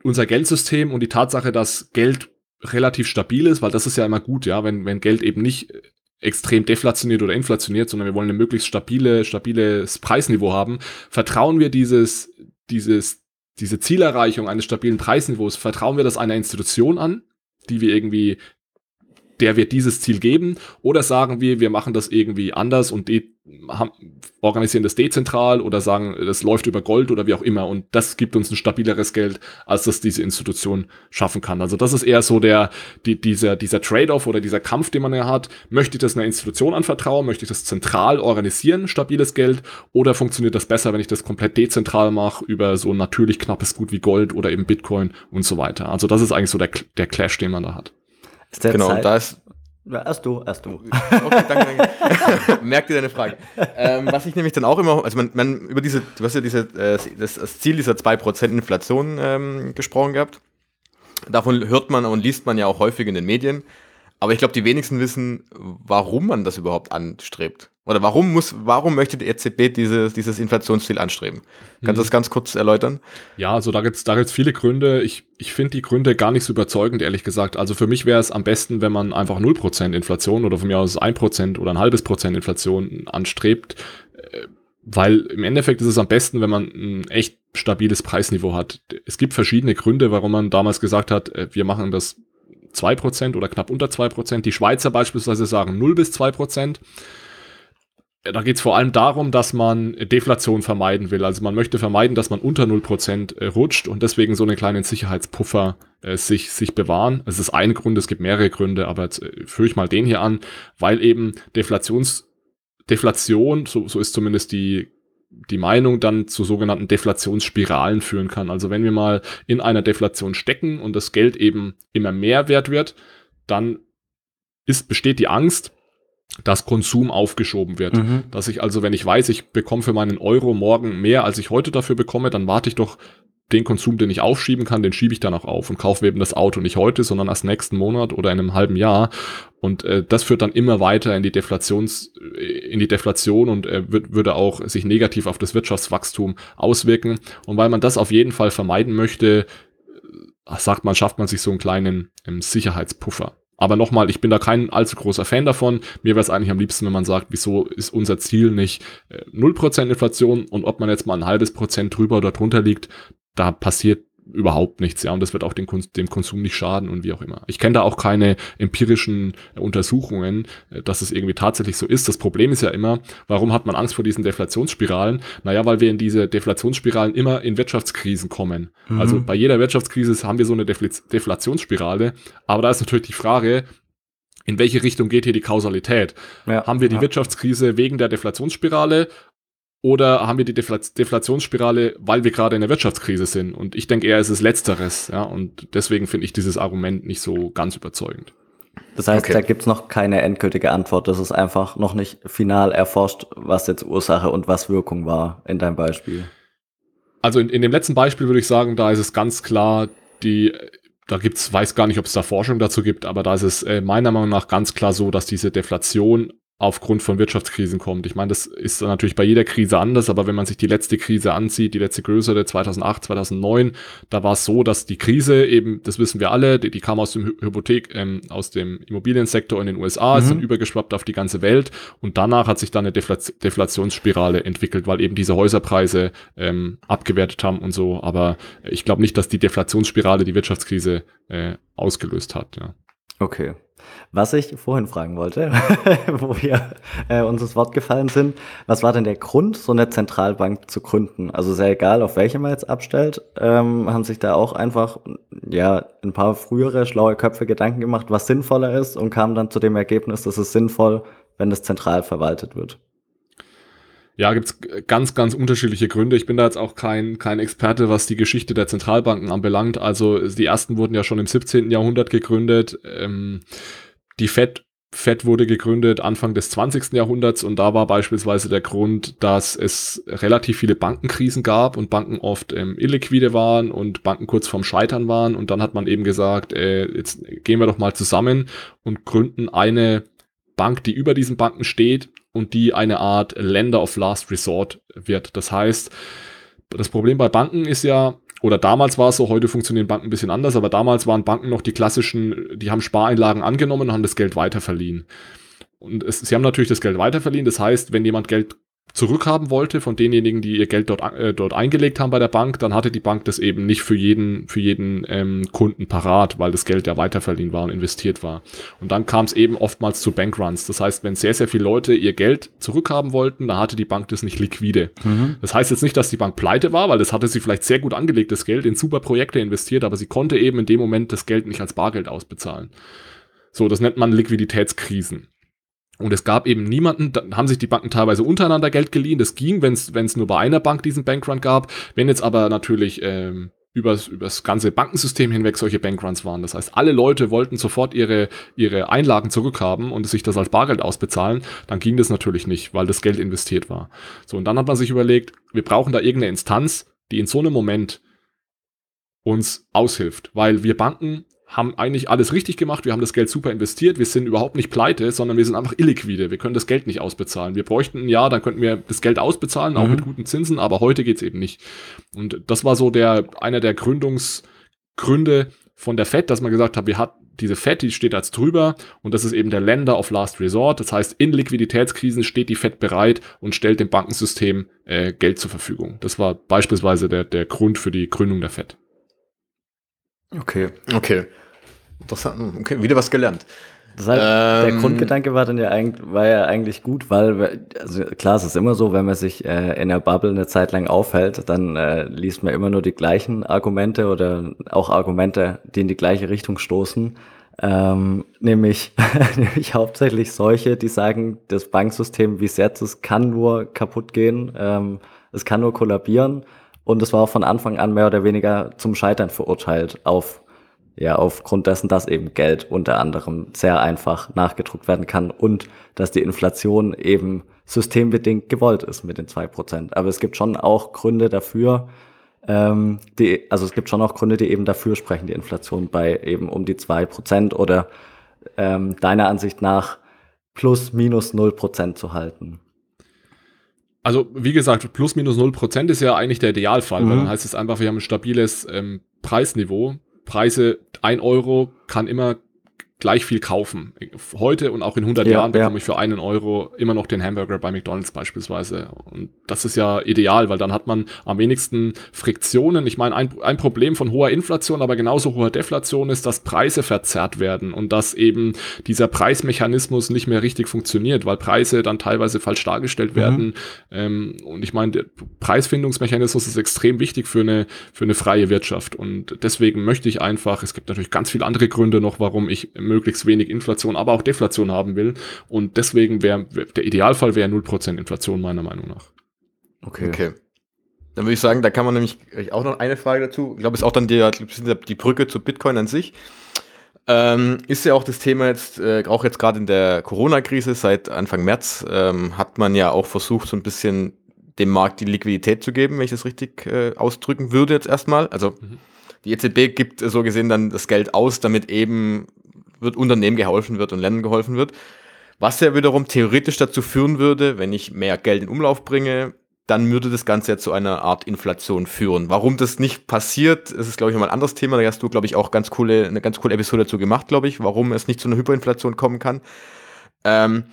C: unser Geldsystem und die Tatsache, dass Geld relativ stabil ist, weil das ist ja immer gut, ja, wenn, wenn Geld eben nicht extrem deflationiert oder inflationiert, sondern wir wollen ein möglichst stabile, stabiles Preisniveau haben, vertrauen wir dieses, dieses, diese Zielerreichung eines stabilen Preisniveaus, vertrauen wir das einer Institution an, die wir irgendwie der wird dieses Ziel geben, oder sagen wir, wir machen das irgendwie anders und haben, organisieren das dezentral oder sagen, das läuft über Gold oder wie auch immer und das gibt uns ein stabileres Geld, als das diese Institution schaffen kann. Also das ist eher so der, die, dieser, dieser Trade-off oder dieser Kampf, den man ja hat. Möchte ich das einer Institution anvertrauen? Möchte ich das zentral organisieren, stabiles Geld? Oder funktioniert das besser, wenn ich das komplett dezentral mache über so ein natürlich knappes Gut wie Gold oder eben Bitcoin und so weiter? Also das ist eigentlich so der, der Clash, den man da hat.
A: Ist der genau,
B: Zeit
A: da ist.
B: Ja, erst du, erst du.
A: Okay, danke, danke. Merkt ihr deine Frage. Ähm, was ich nämlich dann auch immer, also man, man über diese, du hast ja diese, äh, das, das Ziel dieser 2% Inflation ähm, gesprochen gehabt. Davon hört man und liest man ja auch häufig in den Medien. Aber ich glaube, die wenigsten wissen, warum man das überhaupt anstrebt. Oder warum muss, warum möchte die EZB dieses, dieses Inflationsziel anstreben? Kannst du das mhm. ganz kurz erläutern?
C: Ja, also da gibt's da gibt's viele Gründe. Ich, ich finde die Gründe gar nicht so überzeugend, ehrlich gesagt. Also für mich wäre es am besten, wenn man einfach 0% Inflation oder von mir aus 1% oder ein halbes Prozent Inflation anstrebt. Äh, weil im Endeffekt ist es am besten, wenn man ein echt stabiles Preisniveau hat. Es gibt verschiedene Gründe, warum man damals gesagt hat, äh, wir machen das 2% oder knapp unter 2%. Die Schweizer beispielsweise sagen 0 bis 2%. Da geht es vor allem darum, dass man Deflation vermeiden will. Also man möchte vermeiden, dass man unter 0% äh, rutscht und deswegen so einen kleinen Sicherheitspuffer äh, sich, sich bewahren. Es ist ein Grund, es gibt mehrere Gründe, aber jetzt äh, führe ich mal den hier an, weil eben Deflations, Deflation, so, so ist zumindest die die Meinung dann zu sogenannten Deflationsspiralen führen kann. Also wenn wir mal in einer Deflation stecken und das Geld eben immer mehr wert wird, dann ist, besteht die Angst, dass Konsum aufgeschoben wird. Mhm. Dass ich also, wenn ich weiß, ich bekomme für meinen Euro morgen mehr, als ich heute dafür bekomme, dann warte ich doch den Konsum, den ich aufschieben kann, den schiebe ich dann auch auf und kaufe eben das Auto nicht heute, sondern erst nächsten Monat oder in einem halben Jahr. Und äh, das führt dann immer weiter in die Deflations, äh, in die Deflation und äh, wird, würde auch sich negativ auf das Wirtschaftswachstum auswirken. Und weil man das auf jeden Fall vermeiden möchte, äh, sagt man, schafft man sich so einen kleinen ähm, Sicherheitspuffer. Aber nochmal, ich bin da kein allzu großer Fan davon. Mir wäre es eigentlich am liebsten, wenn man sagt, wieso ist unser Ziel nicht äh, 0% Inflation und ob man jetzt mal ein halbes Prozent drüber oder drunter liegt, da passiert überhaupt nichts, ja, und das wird auch dem, dem Konsum nicht schaden und wie auch immer. Ich kenne da auch keine empirischen Untersuchungen, äh, dass es irgendwie tatsächlich so ist. Das Problem ist ja immer, warum hat man Angst vor diesen Deflationsspiralen? Naja, weil wir in diese Deflationsspiralen immer in Wirtschaftskrisen kommen. Mhm. Also bei jeder Wirtschaftskrise haben wir so eine Defl Deflationsspirale, aber da ist natürlich die Frage, in welche Richtung geht hier die Kausalität? Ja, haben wir die ja. Wirtschaftskrise wegen der Deflationsspirale oder haben wir die Defl Deflationsspirale, weil wir gerade in der Wirtschaftskrise sind? Und ich denke eher, es ist Letzteres. Ja? Und deswegen finde ich dieses Argument nicht so ganz überzeugend.
B: Das heißt, okay. da gibt's noch keine endgültige Antwort. Das ist einfach noch nicht final erforscht, was jetzt Ursache und was Wirkung war in deinem Beispiel.
C: Also in, in dem letzten Beispiel würde ich sagen, da ist es ganz klar, die da gibt's, weiß gar nicht, ob es da Forschung dazu gibt, aber da ist es äh, meiner Meinung nach ganz klar so, dass diese Deflation aufgrund von Wirtschaftskrisen kommt. Ich meine, das ist natürlich bei jeder Krise anders, aber wenn man sich die letzte Krise ansieht, die letzte größere 2008, 2009, da war es so, dass die Krise eben, das wissen wir alle, die, die kam aus dem Hypothek, ähm, aus dem Immobiliensektor in den USA, mhm. ist dann übergeschwappt auf die ganze Welt und danach hat sich dann eine Deflation, Deflationsspirale entwickelt, weil eben diese Häuserpreise ähm, abgewertet haben und so. Aber ich glaube nicht, dass die Deflationsspirale die Wirtschaftskrise äh, ausgelöst hat. Ja.
B: Okay. Was ich vorhin fragen wollte, wo wir äh, uns das Wort gefallen sind, was war denn der Grund, so eine Zentralbank zu gründen? Also sehr egal, auf welche man jetzt abstellt, ähm, haben sich da auch einfach ja ein paar frühere schlaue Köpfe Gedanken gemacht, was sinnvoller ist und kamen dann zu dem Ergebnis, dass es sinnvoll, wenn es zentral verwaltet wird.
C: Ja, gibt's ganz, ganz unterschiedliche Gründe. Ich bin da jetzt auch kein, kein Experte, was die Geschichte der Zentralbanken anbelangt. Also die ersten wurden ja schon im 17. Jahrhundert gegründet. Ähm, die Fed, Fed wurde gegründet Anfang des 20. Jahrhunderts und da war beispielsweise der Grund, dass es relativ viele Bankenkrisen gab und Banken oft ähm, illiquide waren und Banken kurz vorm Scheitern waren. Und dann hat man eben gesagt, äh, jetzt gehen wir doch mal zusammen und gründen eine Bank, die über diesen Banken steht und die eine Art Lender of Last Resort wird. Das heißt, das Problem bei Banken ist ja, oder damals war es so, heute funktionieren Banken ein bisschen anders, aber damals waren Banken noch die klassischen, die haben Spareinlagen angenommen und haben das Geld weiterverliehen. Und es, sie haben natürlich das Geld weiterverliehen. Das heißt, wenn jemand Geld zurückhaben wollte von denjenigen, die ihr Geld dort, äh, dort eingelegt haben bei der Bank, dann hatte die Bank das eben nicht für jeden, für jeden ähm, Kunden parat, weil das Geld ja weiterverliehen war und investiert war. Und dann kam es eben oftmals zu Bankruns. Das heißt, wenn sehr, sehr viele Leute ihr Geld zurückhaben wollten, dann hatte die Bank das nicht liquide. Mhm. Das heißt jetzt nicht, dass die Bank pleite war, weil das hatte sie vielleicht sehr gut angelegtes Geld in super Projekte investiert, aber sie konnte eben in dem Moment das Geld nicht als Bargeld ausbezahlen. So, das nennt man Liquiditätskrisen. Und es gab eben niemanden, da haben sich die Banken teilweise untereinander Geld geliehen. Das ging, wenn es nur bei einer Bank diesen Bankrun gab. Wenn jetzt aber natürlich ähm, übers, übers ganze Bankensystem hinweg solche Bankruns waren. Das heißt, alle Leute wollten sofort ihre, ihre Einlagen zurückhaben und sich das als Bargeld ausbezahlen, dann ging das natürlich nicht, weil das Geld investiert war. So, und dann hat man sich überlegt, wir brauchen da irgendeine Instanz, die in so einem Moment uns aushilft, weil wir Banken haben eigentlich alles richtig gemacht, wir haben das Geld super investiert, wir sind überhaupt nicht pleite, sondern wir sind einfach illiquide, wir können das Geld nicht ausbezahlen. Wir bräuchten ein Jahr, dann könnten wir das Geld ausbezahlen, auch mhm. mit guten Zinsen, aber heute geht's eben nicht. Und das war so der, einer der Gründungsgründe von der FED, dass man gesagt hat, wir hat diese FED, die steht als drüber und das ist eben der Lender of Last Resort. Das heißt, in Liquiditätskrisen steht die FED bereit und stellt dem Bankensystem äh, Geld zur Verfügung. Das war beispielsweise der, der Grund für die Gründung der FED.
A: Okay, okay. Interessant. Okay, wieder was gelernt.
B: Das heißt, ähm, der Grundgedanke war dann ja eigentlich, war ja eigentlich gut, weil, also klar, es ist immer so, wenn man sich äh, in der Bubble eine Zeit lang aufhält, dann äh, liest man immer nur die gleichen Argumente oder auch Argumente, die in die gleiche Richtung stoßen. Ähm, nämlich, nämlich hauptsächlich solche, die sagen, das Banksystem, wie es jetzt ist, kann nur kaputt gehen, ähm, es kann nur kollabieren und es war von Anfang an mehr oder weniger zum Scheitern verurteilt auf ja, aufgrund dessen, dass eben Geld unter anderem sehr einfach nachgedruckt werden kann und dass die Inflation eben systembedingt gewollt ist mit den zwei Prozent. Aber es gibt schon auch Gründe dafür, ähm, die, also es gibt schon auch Gründe, die eben dafür sprechen, die Inflation bei eben um die zwei Prozent oder ähm, deiner Ansicht nach plus minus null Prozent zu halten.
C: Also, wie gesagt, plus minus null Prozent ist ja eigentlich der Idealfall, mhm. weil dann heißt es einfach, wir haben ein stabiles ähm, Preisniveau. Preise, ein Euro kann immer gleich viel kaufen. Heute und auch in 100 ja, Jahren bekomme ja. ich für einen Euro immer noch den Hamburger bei McDonald's beispielsweise. Und das ist ja ideal, weil dann hat man am wenigsten Friktionen. Ich meine, ein, ein Problem von hoher Inflation, aber genauso hoher Deflation ist, dass Preise verzerrt werden und dass eben dieser Preismechanismus nicht mehr richtig funktioniert, weil Preise dann teilweise falsch dargestellt mhm. werden. Ähm, und ich meine, der Preisfindungsmechanismus ist extrem wichtig für eine, für eine freie Wirtschaft. Und deswegen möchte ich einfach, es gibt natürlich ganz viele andere Gründe noch, warum ich möglichst wenig Inflation, aber auch Deflation haben will. Und deswegen wäre der Idealfall wäre 0% Inflation meiner Meinung nach.
A: Okay. okay. Dann würde ich sagen, da kann man nämlich auch noch eine Frage dazu. Ich glaube, es ist auch dann die, die Brücke zu Bitcoin an sich. Ähm, ist ja auch das Thema jetzt, äh, auch jetzt gerade in der Corona-Krise seit Anfang März, ähm, hat man ja auch versucht, so ein bisschen dem Markt die Liquidität zu geben, wenn ich das richtig äh, ausdrücken würde jetzt erstmal. Also mhm. die EZB gibt so gesehen dann das Geld aus, damit eben wird Unternehmen geholfen wird und Ländern geholfen wird. Was ja wiederum theoretisch dazu führen würde, wenn ich mehr Geld in Umlauf bringe, dann würde das Ganze ja zu einer Art Inflation führen. Warum das nicht passiert, ist, glaube ich, nochmal ein anderes Thema. Da hast du, glaube ich, auch ganz coole, eine ganz coole Episode dazu gemacht, glaube ich, warum es nicht zu einer Hyperinflation kommen kann. Ähm,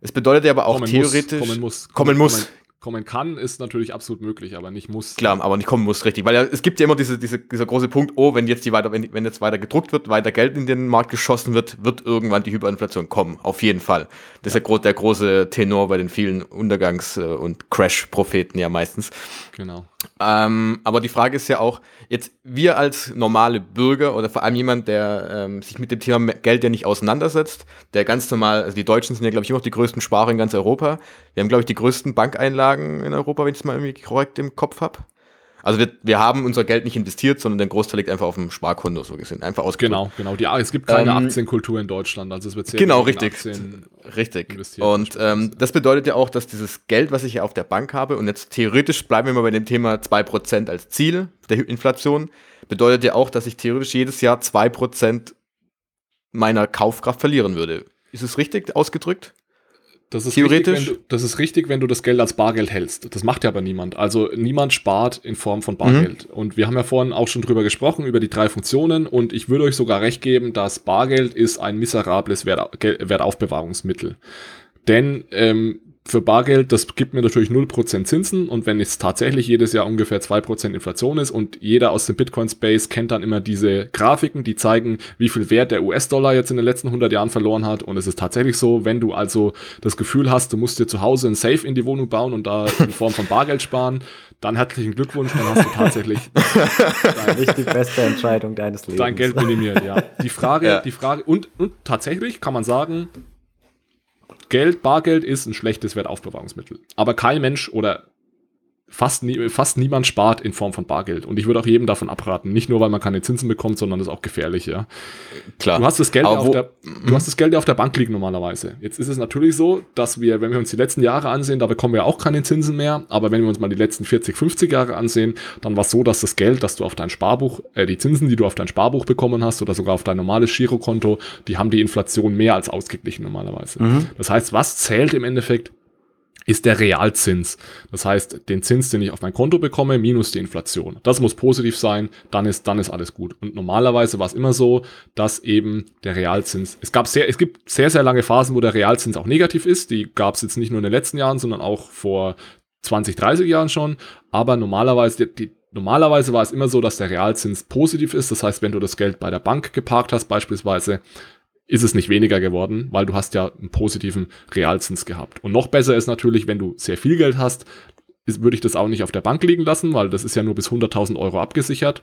A: es bedeutet ja aber auch kommen theoretisch.
C: Muss, kommen muss.
A: Kommen, kommen muss.
C: Kommen kann, ist natürlich absolut möglich, aber nicht muss.
A: Klar, aber nicht kommen muss, richtig. Weil ja, es gibt ja immer diese, diese, dieser große Punkt, oh, wenn jetzt die weiter, wenn, wenn jetzt weiter gedruckt wird, weiter Geld in den Markt geschossen wird, wird irgendwann die Hyperinflation kommen. Auf jeden Fall. Das ja. ist ja der große Tenor bei den vielen Untergangs- und Crash-Propheten ja meistens.
C: Genau.
A: Ähm, aber die Frage ist ja auch, jetzt wir als normale Bürger oder vor allem jemand, der ähm, sich mit dem Thema Geld ja nicht auseinandersetzt, der ganz normal, also die Deutschen sind ja, glaube ich, immer noch die größten Sparer in ganz Europa. Wir haben, glaube ich, die größten Bankeinlagen in Europa, wenn ich es mal irgendwie korrekt im Kopf habe. Also wir, wir haben unser Geld nicht investiert, sondern der Großteil liegt einfach auf dem Sparkonto, so gesehen. Einfach aus
C: Genau, genau. Die, es gibt keine ähm, Aktienkultur in Deutschland. Also es wird sehr
A: Genau, richtig. Richtig. Und ähm, das bedeutet ja auch, dass dieses Geld, was ich ja auf der Bank habe, und jetzt theoretisch bleiben wir mal bei dem Thema 2% als Ziel der Inflation, bedeutet ja auch, dass ich theoretisch jedes Jahr 2% meiner Kaufkraft verlieren würde. Ist es richtig ausgedrückt?
C: Das ist Theoretisch? Richtig, du, das ist richtig, wenn du das Geld als Bargeld hältst. Das macht ja aber niemand. Also niemand spart in Form von Bargeld. Mhm. Und wir haben ja vorhin auch schon drüber gesprochen, über die drei Funktionen. Und ich würde euch sogar recht geben, dass Bargeld ist ein miserables Wertaufbewahrungsmittel. Denn ähm, für Bargeld, das gibt mir natürlich 0% Zinsen und wenn es tatsächlich jedes Jahr ungefähr 2% Inflation ist und jeder aus dem Bitcoin-Space kennt dann immer diese Grafiken, die zeigen, wie viel Wert der US-Dollar jetzt in den letzten 100 Jahren verloren hat und es ist tatsächlich so, wenn du also das Gefühl hast, du musst dir zu Hause ein Safe in die Wohnung bauen und da in Form von Bargeld sparen, dann herzlichen Glückwunsch, dann hast du tatsächlich
B: dein, nicht die beste Entscheidung deines Lebens.
C: Dein Geld minimiert, ja. Die Frage, ja. die Frage und, und tatsächlich kann man sagen, Geld, Bargeld ist ein schlechtes Wertaufbewahrungsmittel. Aber kein Mensch oder fast, nie, fast niemand spart in Form von Bargeld. Und ich würde auch jedem davon abraten. Nicht nur, weil man keine Zinsen bekommt, sondern das ist auch gefährlich, ja.
A: Klar.
C: Du hast das Geld, auf der, du hast das Geld auf der Bank liegen normalerweise. Jetzt ist es natürlich so, dass wir, wenn wir uns die letzten Jahre ansehen, da bekommen wir auch keine Zinsen mehr. Aber wenn wir uns mal die letzten 40, 50 Jahre ansehen, dann war es so, dass das Geld, das du auf dein Sparbuch, äh, die Zinsen, die du auf dein Sparbuch bekommen hast oder sogar auf dein normales Girokonto, die haben die Inflation mehr als ausgeglichen normalerweise. Mhm. Das heißt, was zählt im Endeffekt? Ist der Realzins. Das heißt, den Zins, den ich auf mein Konto bekomme, minus die Inflation. Das muss positiv sein, dann ist, dann ist alles gut. Und normalerweise war es immer so, dass eben der Realzins, es gab sehr, es gibt sehr, sehr lange Phasen, wo der Realzins auch negativ ist. Die gab es jetzt nicht nur in den letzten Jahren, sondern auch vor 20, 30 Jahren schon. Aber normalerweise, die, Normalerweise war es immer so, dass der Realzins positiv ist. Das heißt, wenn du das Geld bei der Bank geparkt hast, beispielsweise, ist es nicht weniger geworden, weil du hast ja einen positiven Realzins gehabt. Und noch besser ist natürlich, wenn du sehr viel Geld hast, ist, würde ich das auch nicht auf der Bank liegen lassen, weil das ist ja nur bis 100.000 Euro abgesichert,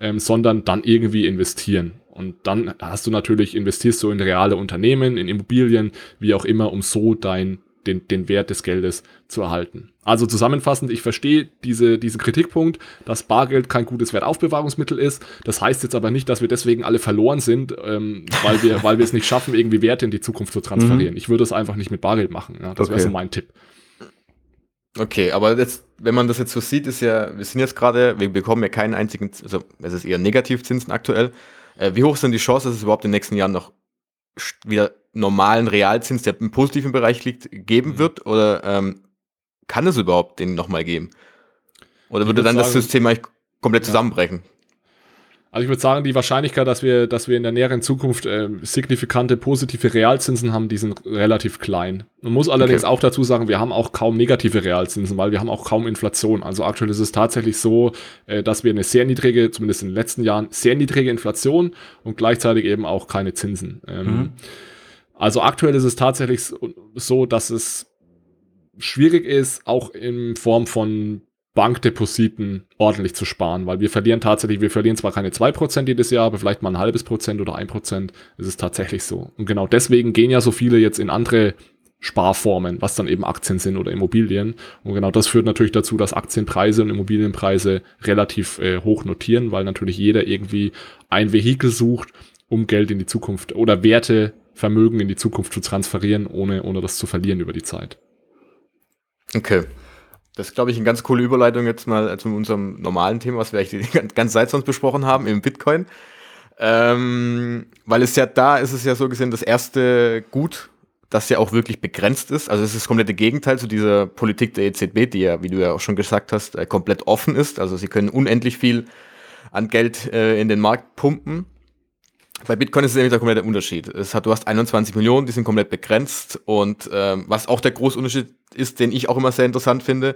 C: ähm, sondern dann irgendwie investieren. Und dann hast du natürlich, investierst du in reale Unternehmen, in Immobilien, wie auch immer, um so dein den, den Wert des Geldes zu erhalten. Also zusammenfassend, ich verstehe diese, diesen Kritikpunkt, dass Bargeld kein gutes Wertaufbewahrungsmittel ist. Das heißt jetzt aber nicht, dass wir deswegen alle verloren sind, ähm, weil, wir, weil wir es nicht schaffen, irgendwie Werte in die Zukunft zu transferieren. Mhm. Ich würde es einfach nicht mit Bargeld machen. Ja, das okay. wäre so mein Tipp.
A: Okay, aber jetzt, wenn man das jetzt so sieht, ist ja, wir sind jetzt gerade, wir bekommen ja keinen einzigen, also es ist eher Negativzinsen aktuell. Äh, wie hoch sind die Chancen, dass es überhaupt in den nächsten Jahren noch wieder normalen Realzins, der im positiven Bereich liegt, geben mhm. wird? Oder ähm, kann es überhaupt den nochmal geben? Oder würde dann sagen, das System eigentlich komplett ja. zusammenbrechen?
C: Also ich würde sagen, die Wahrscheinlichkeit, dass wir, dass wir in der näheren Zukunft äh, signifikante positive Realzinsen haben, die sind relativ klein. Man muss allerdings okay. auch dazu sagen, wir haben auch kaum negative Realzinsen, weil wir haben auch kaum Inflation. Also aktuell ist es tatsächlich so, äh, dass wir eine sehr niedrige, zumindest in den letzten Jahren, sehr niedrige Inflation und gleichzeitig eben auch keine Zinsen. Ähm, mhm. Also aktuell ist es tatsächlich so, dass es schwierig ist, auch in Form von Bankdepositen ordentlich zu sparen, weil wir verlieren tatsächlich, wir verlieren zwar keine 2% jedes Jahr, aber vielleicht mal ein halbes Prozent oder ein Prozent. Es ist tatsächlich so. Und genau deswegen gehen ja so viele jetzt in andere Sparformen, was dann eben Aktien sind oder Immobilien. Und genau das führt natürlich dazu, dass Aktienpreise und Immobilienpreise relativ äh, hoch notieren, weil natürlich jeder irgendwie ein Vehikel sucht, um Geld in die Zukunft oder Werte, Vermögen in die Zukunft zu transferieren, ohne, ohne das zu verlieren über die Zeit.
A: Okay. Das ist, glaube ich, eine ganz coole Überleitung jetzt mal zu unserem normalen Thema, was wir eigentlich die ganze Zeit sonst besprochen haben, im Bitcoin. Ähm, weil es ja da ist es ja so gesehen das erste Gut, das ja auch wirklich begrenzt ist. Also es ist das komplette Gegenteil zu dieser Politik der EZB, die ja, wie du ja auch schon gesagt hast, äh, komplett offen ist. Also sie können unendlich viel an Geld äh, in den Markt pumpen. Bei Bitcoin ist es nämlich der komplette Unterschied. Es hat, du hast 21 Millionen, die sind komplett begrenzt und ähm, was auch der große Unterschied ist, den ich auch immer sehr interessant finde,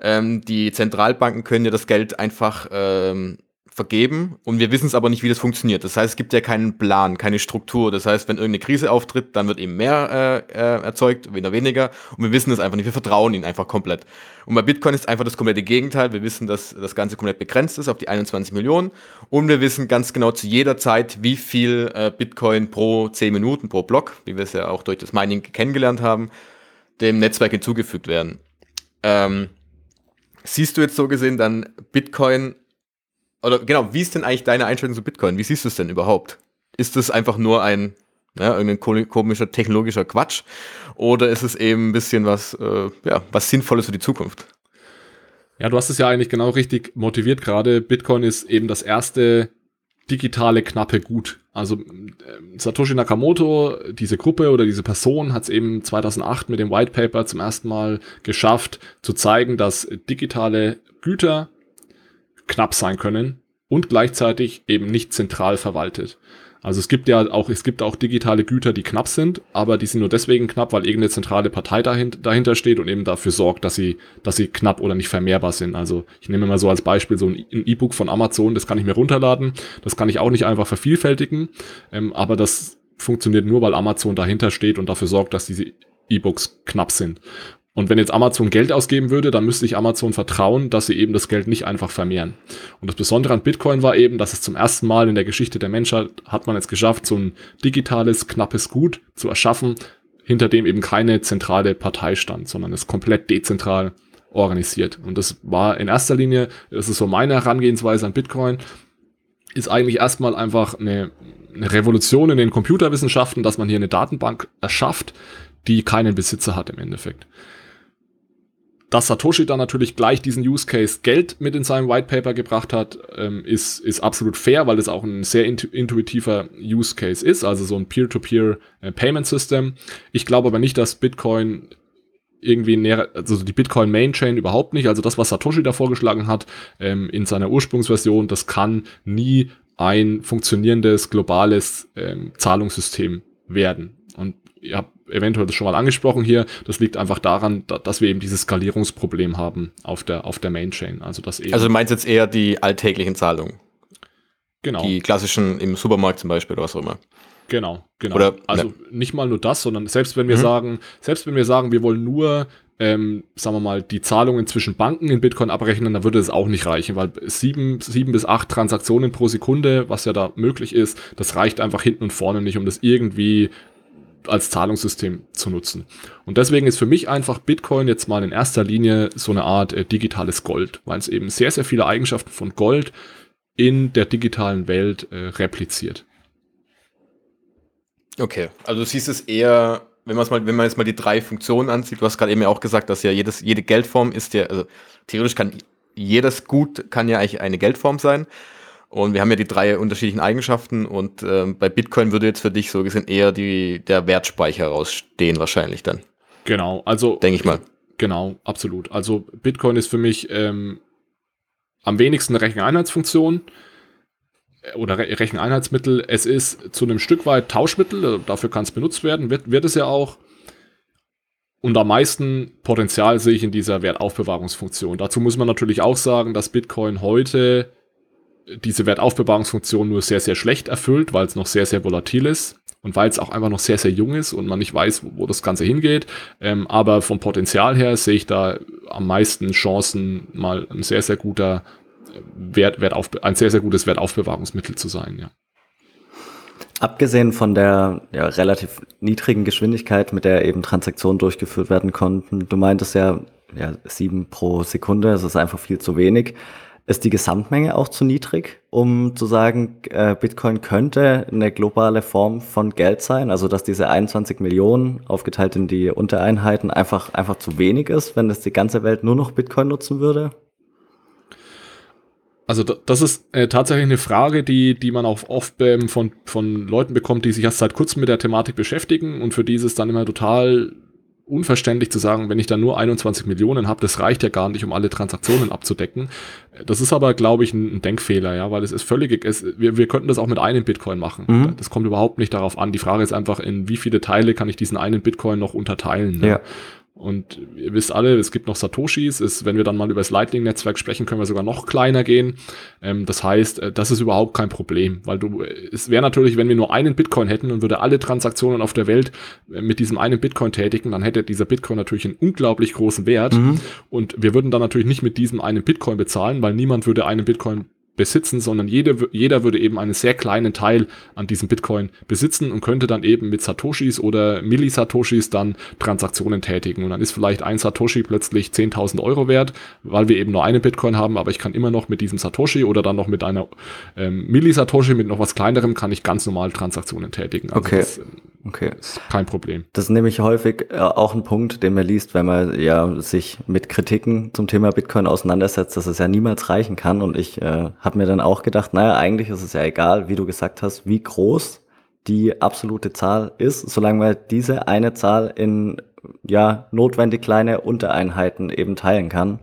A: ähm, die Zentralbanken können ja das Geld einfach ähm, vergeben und wir wissen es aber nicht, wie das funktioniert. Das heißt, es gibt ja keinen Plan, keine Struktur. Das heißt, wenn irgendeine Krise auftritt, dann wird eben mehr äh, äh, erzeugt, wieder weniger und wir wissen es einfach nicht. Wir vertrauen ihnen einfach komplett. Und bei Bitcoin ist einfach das komplette Gegenteil. Wir wissen, dass das Ganze komplett begrenzt ist auf die 21 Millionen und wir wissen ganz genau zu jeder Zeit, wie viel äh, Bitcoin pro 10 Minuten, pro Block, wie wir es ja auch durch das Mining kennengelernt haben, dem Netzwerk hinzugefügt werden. Ähm, siehst du jetzt so gesehen dann Bitcoin oder genau, wie ist denn eigentlich deine Einstellung zu Bitcoin? Wie siehst du es denn überhaupt? Ist es einfach nur ein, ja, irgendein komischer technologischer Quatsch? Oder ist es eben ein bisschen was, äh, ja, was Sinnvolles für die Zukunft?
C: Ja, du hast es ja eigentlich genau richtig motiviert gerade. Bitcoin ist eben das erste digitale knappe Gut. Also äh, Satoshi Nakamoto, diese Gruppe oder diese Person hat es eben 2008 mit dem White Paper zum ersten Mal geschafft, zu zeigen, dass digitale Güter knapp sein können und gleichzeitig eben nicht zentral verwaltet. Also es gibt ja auch, es gibt auch digitale Güter, die knapp sind, aber die sind nur deswegen knapp, weil irgendeine zentrale Partei dahinter, dahinter steht und eben dafür sorgt, dass sie, dass sie knapp oder nicht vermehrbar sind. Also ich nehme mal so als Beispiel so ein E-Book von Amazon, das kann ich mir runterladen, das kann ich auch nicht einfach vervielfältigen, ähm, aber das funktioniert nur, weil Amazon dahinter steht und dafür sorgt, dass diese E-Books knapp sind. Und wenn jetzt Amazon Geld ausgeben würde, dann müsste ich Amazon vertrauen, dass sie eben das Geld nicht einfach vermehren. Und das Besondere an Bitcoin war eben, dass es zum ersten Mal in der Geschichte der Menschheit hat man es geschafft, so ein digitales, knappes Gut zu erschaffen, hinter dem eben keine zentrale Partei stand, sondern es komplett dezentral organisiert. Und das war in erster Linie, das ist so meine Herangehensweise an Bitcoin, ist eigentlich erstmal einfach eine, eine Revolution in den Computerwissenschaften, dass man hier eine Datenbank erschafft, die keinen Besitzer hat im Endeffekt dass Satoshi dann natürlich gleich diesen Use Case Geld mit in seinem White Paper gebracht hat, ähm, ist, ist absolut fair, weil es auch ein sehr intuitiver Use Case ist, also so ein Peer-to-Peer -Peer Payment System. Ich glaube aber nicht, dass Bitcoin irgendwie näher, also die Bitcoin Main Chain überhaupt nicht, also das, was Satoshi da vorgeschlagen hat, ähm, in seiner Ursprungsversion, das kann nie ein funktionierendes globales ähm, Zahlungssystem werden. Und ihr habt eventuell das schon mal angesprochen hier, das liegt einfach daran, dass wir eben dieses Skalierungsproblem haben auf der, auf der Main Chain. Also, das
A: eben also du meinst jetzt eher die alltäglichen Zahlungen? Genau. Die klassischen im Supermarkt zum Beispiel oder was auch immer.
C: Genau, genau. Oder, also ne. nicht mal nur das, sondern selbst wenn wir mhm. sagen, selbst wenn wir sagen, wir wollen nur ähm, sagen wir mal, die Zahlungen zwischen Banken in Bitcoin abrechnen, dann würde es auch nicht reichen, weil sieben, sieben bis acht Transaktionen pro Sekunde, was ja da möglich ist, das reicht einfach hinten und vorne nicht, um das irgendwie als Zahlungssystem zu nutzen. Und deswegen ist für mich einfach Bitcoin jetzt mal in erster Linie so eine Art äh, digitales Gold, weil es eben sehr, sehr viele Eigenschaften von Gold in der digitalen Welt äh, repliziert.
A: Okay, also du siehst es eher, wenn man mal, wenn man jetzt mal die drei Funktionen ansieht, du hast gerade eben ja auch gesagt, dass ja jedes, jede Geldform ist ja, also theoretisch kann jedes Gut kann ja eigentlich eine Geldform sein. Und wir haben ja die drei unterschiedlichen Eigenschaften und äh, bei Bitcoin würde jetzt für dich so gesehen eher die, der Wertspeicher rausstehen wahrscheinlich dann.
C: Genau, also.
A: Denke ich mal.
C: Genau, absolut. Also Bitcoin ist für mich ähm, am wenigsten Recheneinheitsfunktion äh, oder Re Recheneinheitsmittel. Es ist zu einem Stück weit Tauschmittel, äh, dafür kann es benutzt werden, wird, wird es ja auch. Und am meisten Potenzial sehe ich in dieser Wertaufbewahrungsfunktion. Dazu muss man natürlich auch sagen, dass Bitcoin heute diese Wertaufbewahrungsfunktion nur sehr, sehr schlecht erfüllt, weil es noch sehr, sehr volatil ist und weil es auch einfach noch sehr, sehr jung ist und man nicht weiß, wo, wo das Ganze hingeht. Ähm, aber vom Potenzial her sehe ich da am meisten Chancen, mal ein sehr, sehr guter Wert, Wertauf, ein sehr, sehr gutes Wertaufbewahrungsmittel zu sein, ja.
B: Abgesehen von der ja, relativ niedrigen Geschwindigkeit, mit der eben Transaktionen durchgeführt werden konnten, du meintest ja, ja, sieben pro Sekunde, das ist einfach viel zu wenig. Ist die Gesamtmenge auch zu niedrig, um zu sagen, äh, Bitcoin könnte eine globale Form von Geld sein? Also, dass diese 21 Millionen aufgeteilt in die Untereinheiten einfach, einfach zu wenig ist, wenn es die ganze Welt nur noch Bitcoin nutzen würde?
C: Also das ist äh, tatsächlich eine Frage, die, die man auch oft ähm, von, von Leuten bekommt, die sich erst seit kurzem mit der Thematik beschäftigen und für die ist es dann immer total unverständlich zu sagen, wenn ich da nur 21 Millionen habe, das reicht ja gar nicht, um alle Transaktionen abzudecken. Das ist aber, glaube ich, ein Denkfehler, ja, weil es ist völlig, es, wir, wir könnten das auch mit einem Bitcoin machen. Mhm. Das kommt überhaupt nicht darauf an. Die Frage ist einfach, in wie viele Teile kann ich diesen einen Bitcoin noch unterteilen? Ne? Ja. Und ihr wisst alle, es gibt noch Satoshis. Ist, wenn wir dann mal über das Lightning-Netzwerk sprechen, können wir sogar noch kleiner gehen. Ähm, das heißt, äh, das ist überhaupt kein Problem, weil du, es wäre natürlich, wenn wir nur einen Bitcoin hätten und würde alle Transaktionen auf der Welt äh, mit diesem einen Bitcoin tätigen, dann hätte dieser Bitcoin natürlich einen unglaublich großen Wert. Mhm. Und wir würden dann natürlich nicht mit diesem einen Bitcoin bezahlen, weil niemand würde einen Bitcoin besitzen, sondern jede, jeder würde eben einen sehr kleinen Teil an diesem Bitcoin besitzen und könnte dann eben mit Satoshis oder Millisatoshis dann Transaktionen tätigen. Und dann ist vielleicht ein Satoshi plötzlich 10.000 Euro wert, weil wir eben nur einen Bitcoin haben, aber ich kann immer noch mit diesem Satoshi oder dann noch mit einer ähm, Millisatoshi, mit noch was kleinerem, kann ich ganz normal Transaktionen tätigen.
B: Also okay. Das,
C: Okay. Ist kein Problem.
B: Das ist nämlich häufig äh, auch ein Punkt, den man liest, wenn man ja sich mit Kritiken zum Thema Bitcoin auseinandersetzt, dass es ja niemals reichen kann. Und ich äh, habe mir dann auch gedacht, naja, eigentlich ist es ja egal, wie du gesagt hast, wie groß die absolute Zahl ist, solange man diese eine Zahl in ja notwendig kleine Untereinheiten eben teilen kann.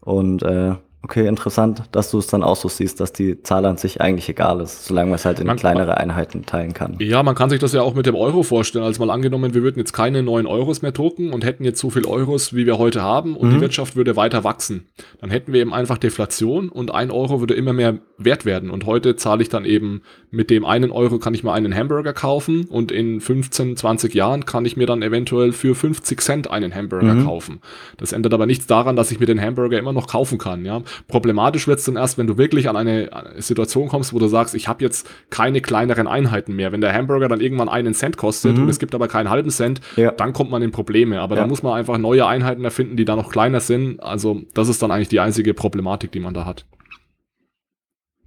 B: Und äh, Okay, interessant, dass du es dann auch so siehst, dass die Zahl an sich eigentlich egal ist, solange man es halt in man, kleinere Einheiten teilen kann.
C: Ja, man kann sich das ja auch mit dem Euro vorstellen. Also mal angenommen, wir würden jetzt keine neuen Euros mehr drucken und hätten jetzt so viel Euros, wie wir heute haben und mhm. die Wirtschaft würde weiter wachsen. Dann hätten wir eben einfach Deflation und ein Euro würde immer mehr wert werden. Und heute zahle ich dann eben mit dem einen Euro kann ich mir einen Hamburger kaufen und in 15, 20 Jahren kann ich mir dann eventuell für 50 Cent einen Hamburger mhm. kaufen. Das ändert aber nichts daran, dass ich mir den Hamburger immer noch kaufen kann, ja. Problematisch wird es dann erst, wenn du wirklich an eine Situation kommst, wo du sagst, ich habe jetzt keine kleineren Einheiten mehr. Wenn der Hamburger dann irgendwann einen Cent kostet mhm. und es gibt aber keinen halben Cent, ja. dann kommt man in Probleme. Aber ja. da muss man einfach neue Einheiten erfinden, die da noch kleiner sind. Also das ist dann eigentlich die einzige Problematik, die man da hat.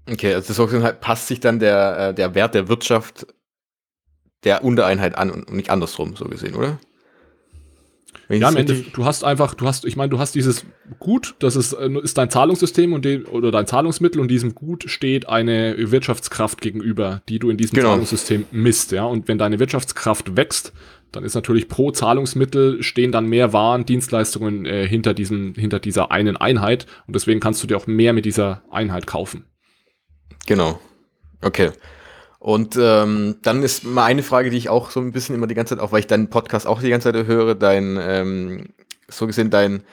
A: Okay, also so passt sich dann der, äh, der Wert der Wirtschaft der Untereinheit an und nicht andersrum, so gesehen, oder?
C: ja, am Ende, du hast einfach, du hast, ich meine, du hast dieses Gut, das ist, äh, ist dein Zahlungssystem und dem, oder dein Zahlungsmittel und diesem Gut steht eine Wirtschaftskraft gegenüber, die du in diesem genau. Zahlungssystem misst, ja. Und wenn deine Wirtschaftskraft wächst, dann ist natürlich pro Zahlungsmittel stehen dann mehr Waren, Dienstleistungen äh, hinter diesem, hinter dieser einen Einheit und deswegen kannst du dir auch mehr mit dieser Einheit kaufen.
A: Genau. Okay. Und ähm, dann ist mal eine Frage, die ich auch so ein bisschen immer die ganze Zeit, auch weil ich deinen Podcast auch die ganze Zeit höre, dein, ähm, so gesehen, dein,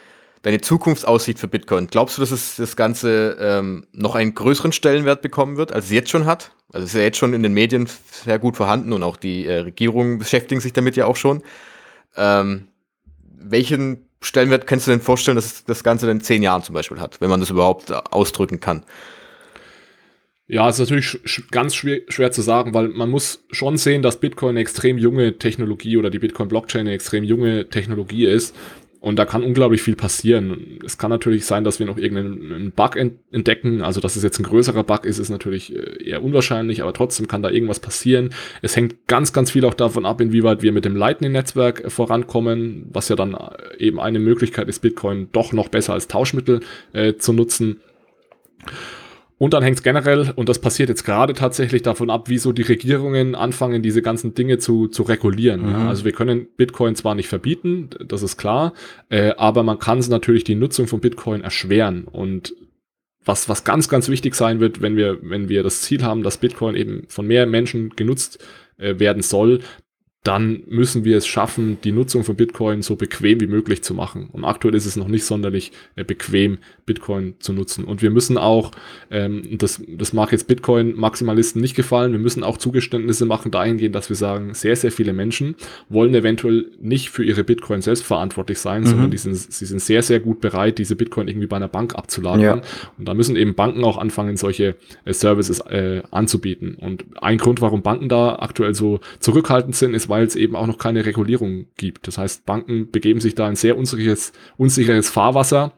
A: deine Zukunftsaussicht für Bitcoin. Glaubst du, dass es das Ganze ähm, noch einen größeren Stellenwert bekommen wird, als es jetzt schon hat? Also es ist ja jetzt schon in den Medien sehr gut vorhanden und auch die äh, Regierungen beschäftigen sich damit ja auch schon. Ähm, welchen Stellenwert kannst du denn vorstellen, dass das Ganze in zehn Jahren zum Beispiel hat, wenn man das überhaupt ausdrücken kann?
C: Ja, ist natürlich ganz schwer, schwer, zu sagen, weil man muss schon sehen, dass Bitcoin eine extrem junge Technologie oder die Bitcoin-Blockchain eine extrem junge Technologie ist. Und da kann unglaublich viel passieren. Es kann natürlich sein, dass wir noch irgendeinen Bug entdecken. Also, dass es jetzt ein größerer Bug ist, ist natürlich äh, eher unwahrscheinlich, aber trotzdem kann da irgendwas passieren. Es hängt ganz, ganz viel auch davon ab, inwieweit wir mit dem Lightning-Netzwerk vorankommen, was ja dann äh, eben eine Möglichkeit ist, Bitcoin doch noch besser als Tauschmittel äh, zu nutzen. Und dann hängt es generell, und das passiert jetzt gerade tatsächlich davon ab, wieso die Regierungen anfangen, diese ganzen Dinge zu, zu regulieren. Mhm. Ja, also wir können Bitcoin zwar nicht verbieten, das ist klar, äh, aber man kann es natürlich die Nutzung von Bitcoin erschweren. Und was, was ganz, ganz wichtig sein wird, wenn wir, wenn wir das Ziel haben, dass Bitcoin eben von mehr Menschen genutzt äh, werden soll, dann müssen wir es schaffen, die Nutzung von Bitcoin so bequem wie möglich zu machen. Und aktuell ist es noch nicht sonderlich äh, bequem, Bitcoin zu nutzen. Und wir müssen auch, ähm, das, das mag jetzt Bitcoin-Maximalisten nicht gefallen, wir müssen auch Zugeständnisse machen dahingehend, dass wir sagen, sehr, sehr viele Menschen wollen eventuell nicht für ihre Bitcoin selbst verantwortlich sein, mhm. sondern die sind, sie sind sehr, sehr gut bereit, diese Bitcoin irgendwie bei einer Bank abzulagern. Ja. Und da müssen eben Banken auch anfangen, solche äh, Services äh, anzubieten. Und ein Grund, warum Banken da aktuell so zurückhaltend sind, ist, weil es eben auch noch keine Regulierung gibt. Das heißt, Banken begeben sich da in sehr unsicheres, unsicheres Fahrwasser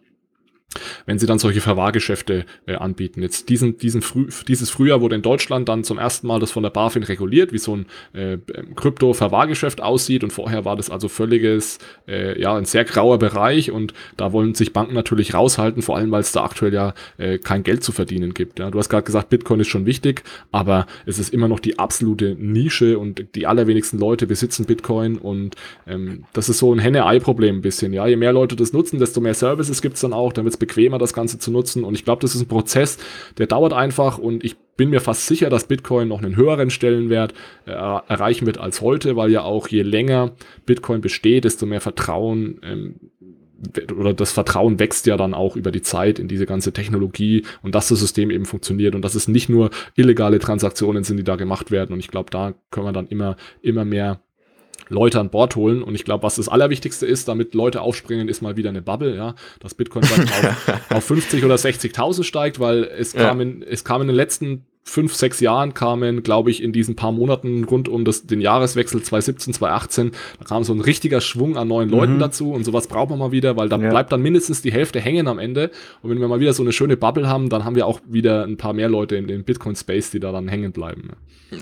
C: wenn sie dann solche Verwahrgeschäfte äh, anbieten. Jetzt diesen, diesen Früh, dieses Frühjahr wurde in Deutschland dann zum ersten Mal das von der BaFin reguliert, wie so ein äh, Krypto-Verwahrgeschäft aussieht und vorher war das also völliges, äh, ja, ein sehr grauer Bereich und da wollen sich Banken natürlich raushalten, vor allem weil es da aktuell ja äh, kein Geld zu verdienen gibt. Ja. Du hast gerade gesagt, Bitcoin ist schon wichtig, aber es ist immer noch die absolute Nische und die allerwenigsten Leute besitzen Bitcoin und ähm, das ist so ein Henne-Ei-Problem ein bisschen. Ja, je mehr Leute das nutzen, desto mehr Services gibt es dann auch, damit es bequemer, das Ganze zu nutzen. Und ich glaube, das ist ein Prozess, der dauert einfach und ich bin mir fast sicher, dass Bitcoin noch einen höheren Stellenwert äh, erreichen wird als heute, weil ja auch je länger Bitcoin besteht, desto mehr Vertrauen ähm, oder das Vertrauen wächst ja dann auch über die Zeit in diese ganze Technologie und dass das System eben funktioniert und dass es nicht nur illegale Transaktionen sind, die da gemacht werden. Und ich glaube, da können wir dann immer, immer mehr Leute an Bord holen. Und ich glaube, was das Allerwichtigste ist, damit Leute aufspringen, ist mal wieder eine Bubble, ja, dass Bitcoin auf, auf 50 oder 60.000 steigt, weil es ja. kam in, es kam in den letzten fünf, sechs Jahren kamen, glaube ich, in diesen paar Monaten rund um das, den Jahreswechsel 2017, 2018, da kam so ein richtiger Schwung an neuen Leuten mhm. dazu und sowas braucht man mal wieder, weil da ja. bleibt dann mindestens die Hälfte hängen am Ende. Und wenn wir mal wieder so eine schöne Bubble haben, dann haben wir auch wieder ein paar mehr Leute in dem Bitcoin-Space, die da dann hängen bleiben.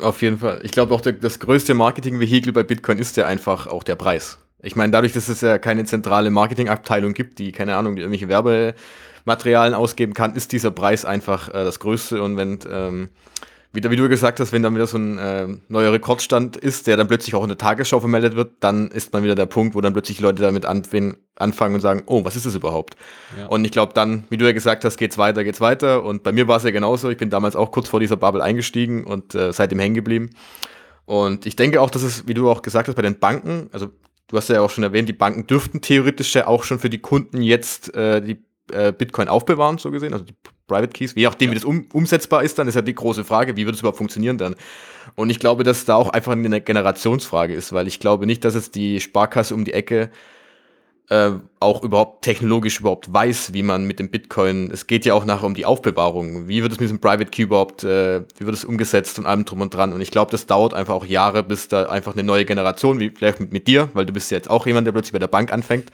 A: Auf jeden Fall. Ich glaube auch, der, das größte Marketing-Vehikel bei Bitcoin ist ja einfach auch der Preis. Ich meine, dadurch, dass es ja keine zentrale Marketingabteilung gibt, die, keine Ahnung, die irgendwelche Werbe Materialien ausgeben kann, ist dieser Preis einfach äh, das Größte. Und wenn, ähm, wieder, wie du gesagt hast, wenn dann wieder so ein äh, neuer Rekordstand ist, der dann plötzlich auch in der Tagesschau vermeldet wird, dann ist man wieder der Punkt, wo dann plötzlich Leute damit anfangen, anfangen und sagen, oh, was ist das überhaupt? Ja. Und ich glaube dann, wie du ja gesagt hast, geht's weiter, geht's weiter. Und bei mir war es ja genauso. Ich bin damals auch kurz vor dieser Bubble eingestiegen und äh, seitdem hängen geblieben. Und ich denke auch, dass es, wie du auch gesagt hast, bei den Banken, also du hast ja auch schon erwähnt, die Banken dürften theoretisch ja auch schon für die Kunden jetzt äh, die äh, Bitcoin aufbewahren, so gesehen, also die Private Keys, je nachdem, ja. wie das um, umsetzbar ist, dann ist ja die große Frage, wie wird es überhaupt funktionieren dann? Und ich glaube, dass da auch einfach eine Generationsfrage ist, weil ich glaube nicht, dass es die Sparkasse um die Ecke äh, auch überhaupt technologisch überhaupt weiß, wie man mit dem Bitcoin, es geht ja auch nachher um die Aufbewahrung, wie wird es mit diesem Private Key überhaupt, äh, wie wird es umgesetzt und allem drum und dran. Und ich glaube, das dauert einfach auch Jahre, bis da einfach eine neue Generation, wie vielleicht mit, mit dir, weil du bist ja jetzt auch jemand, der plötzlich bei der Bank anfängt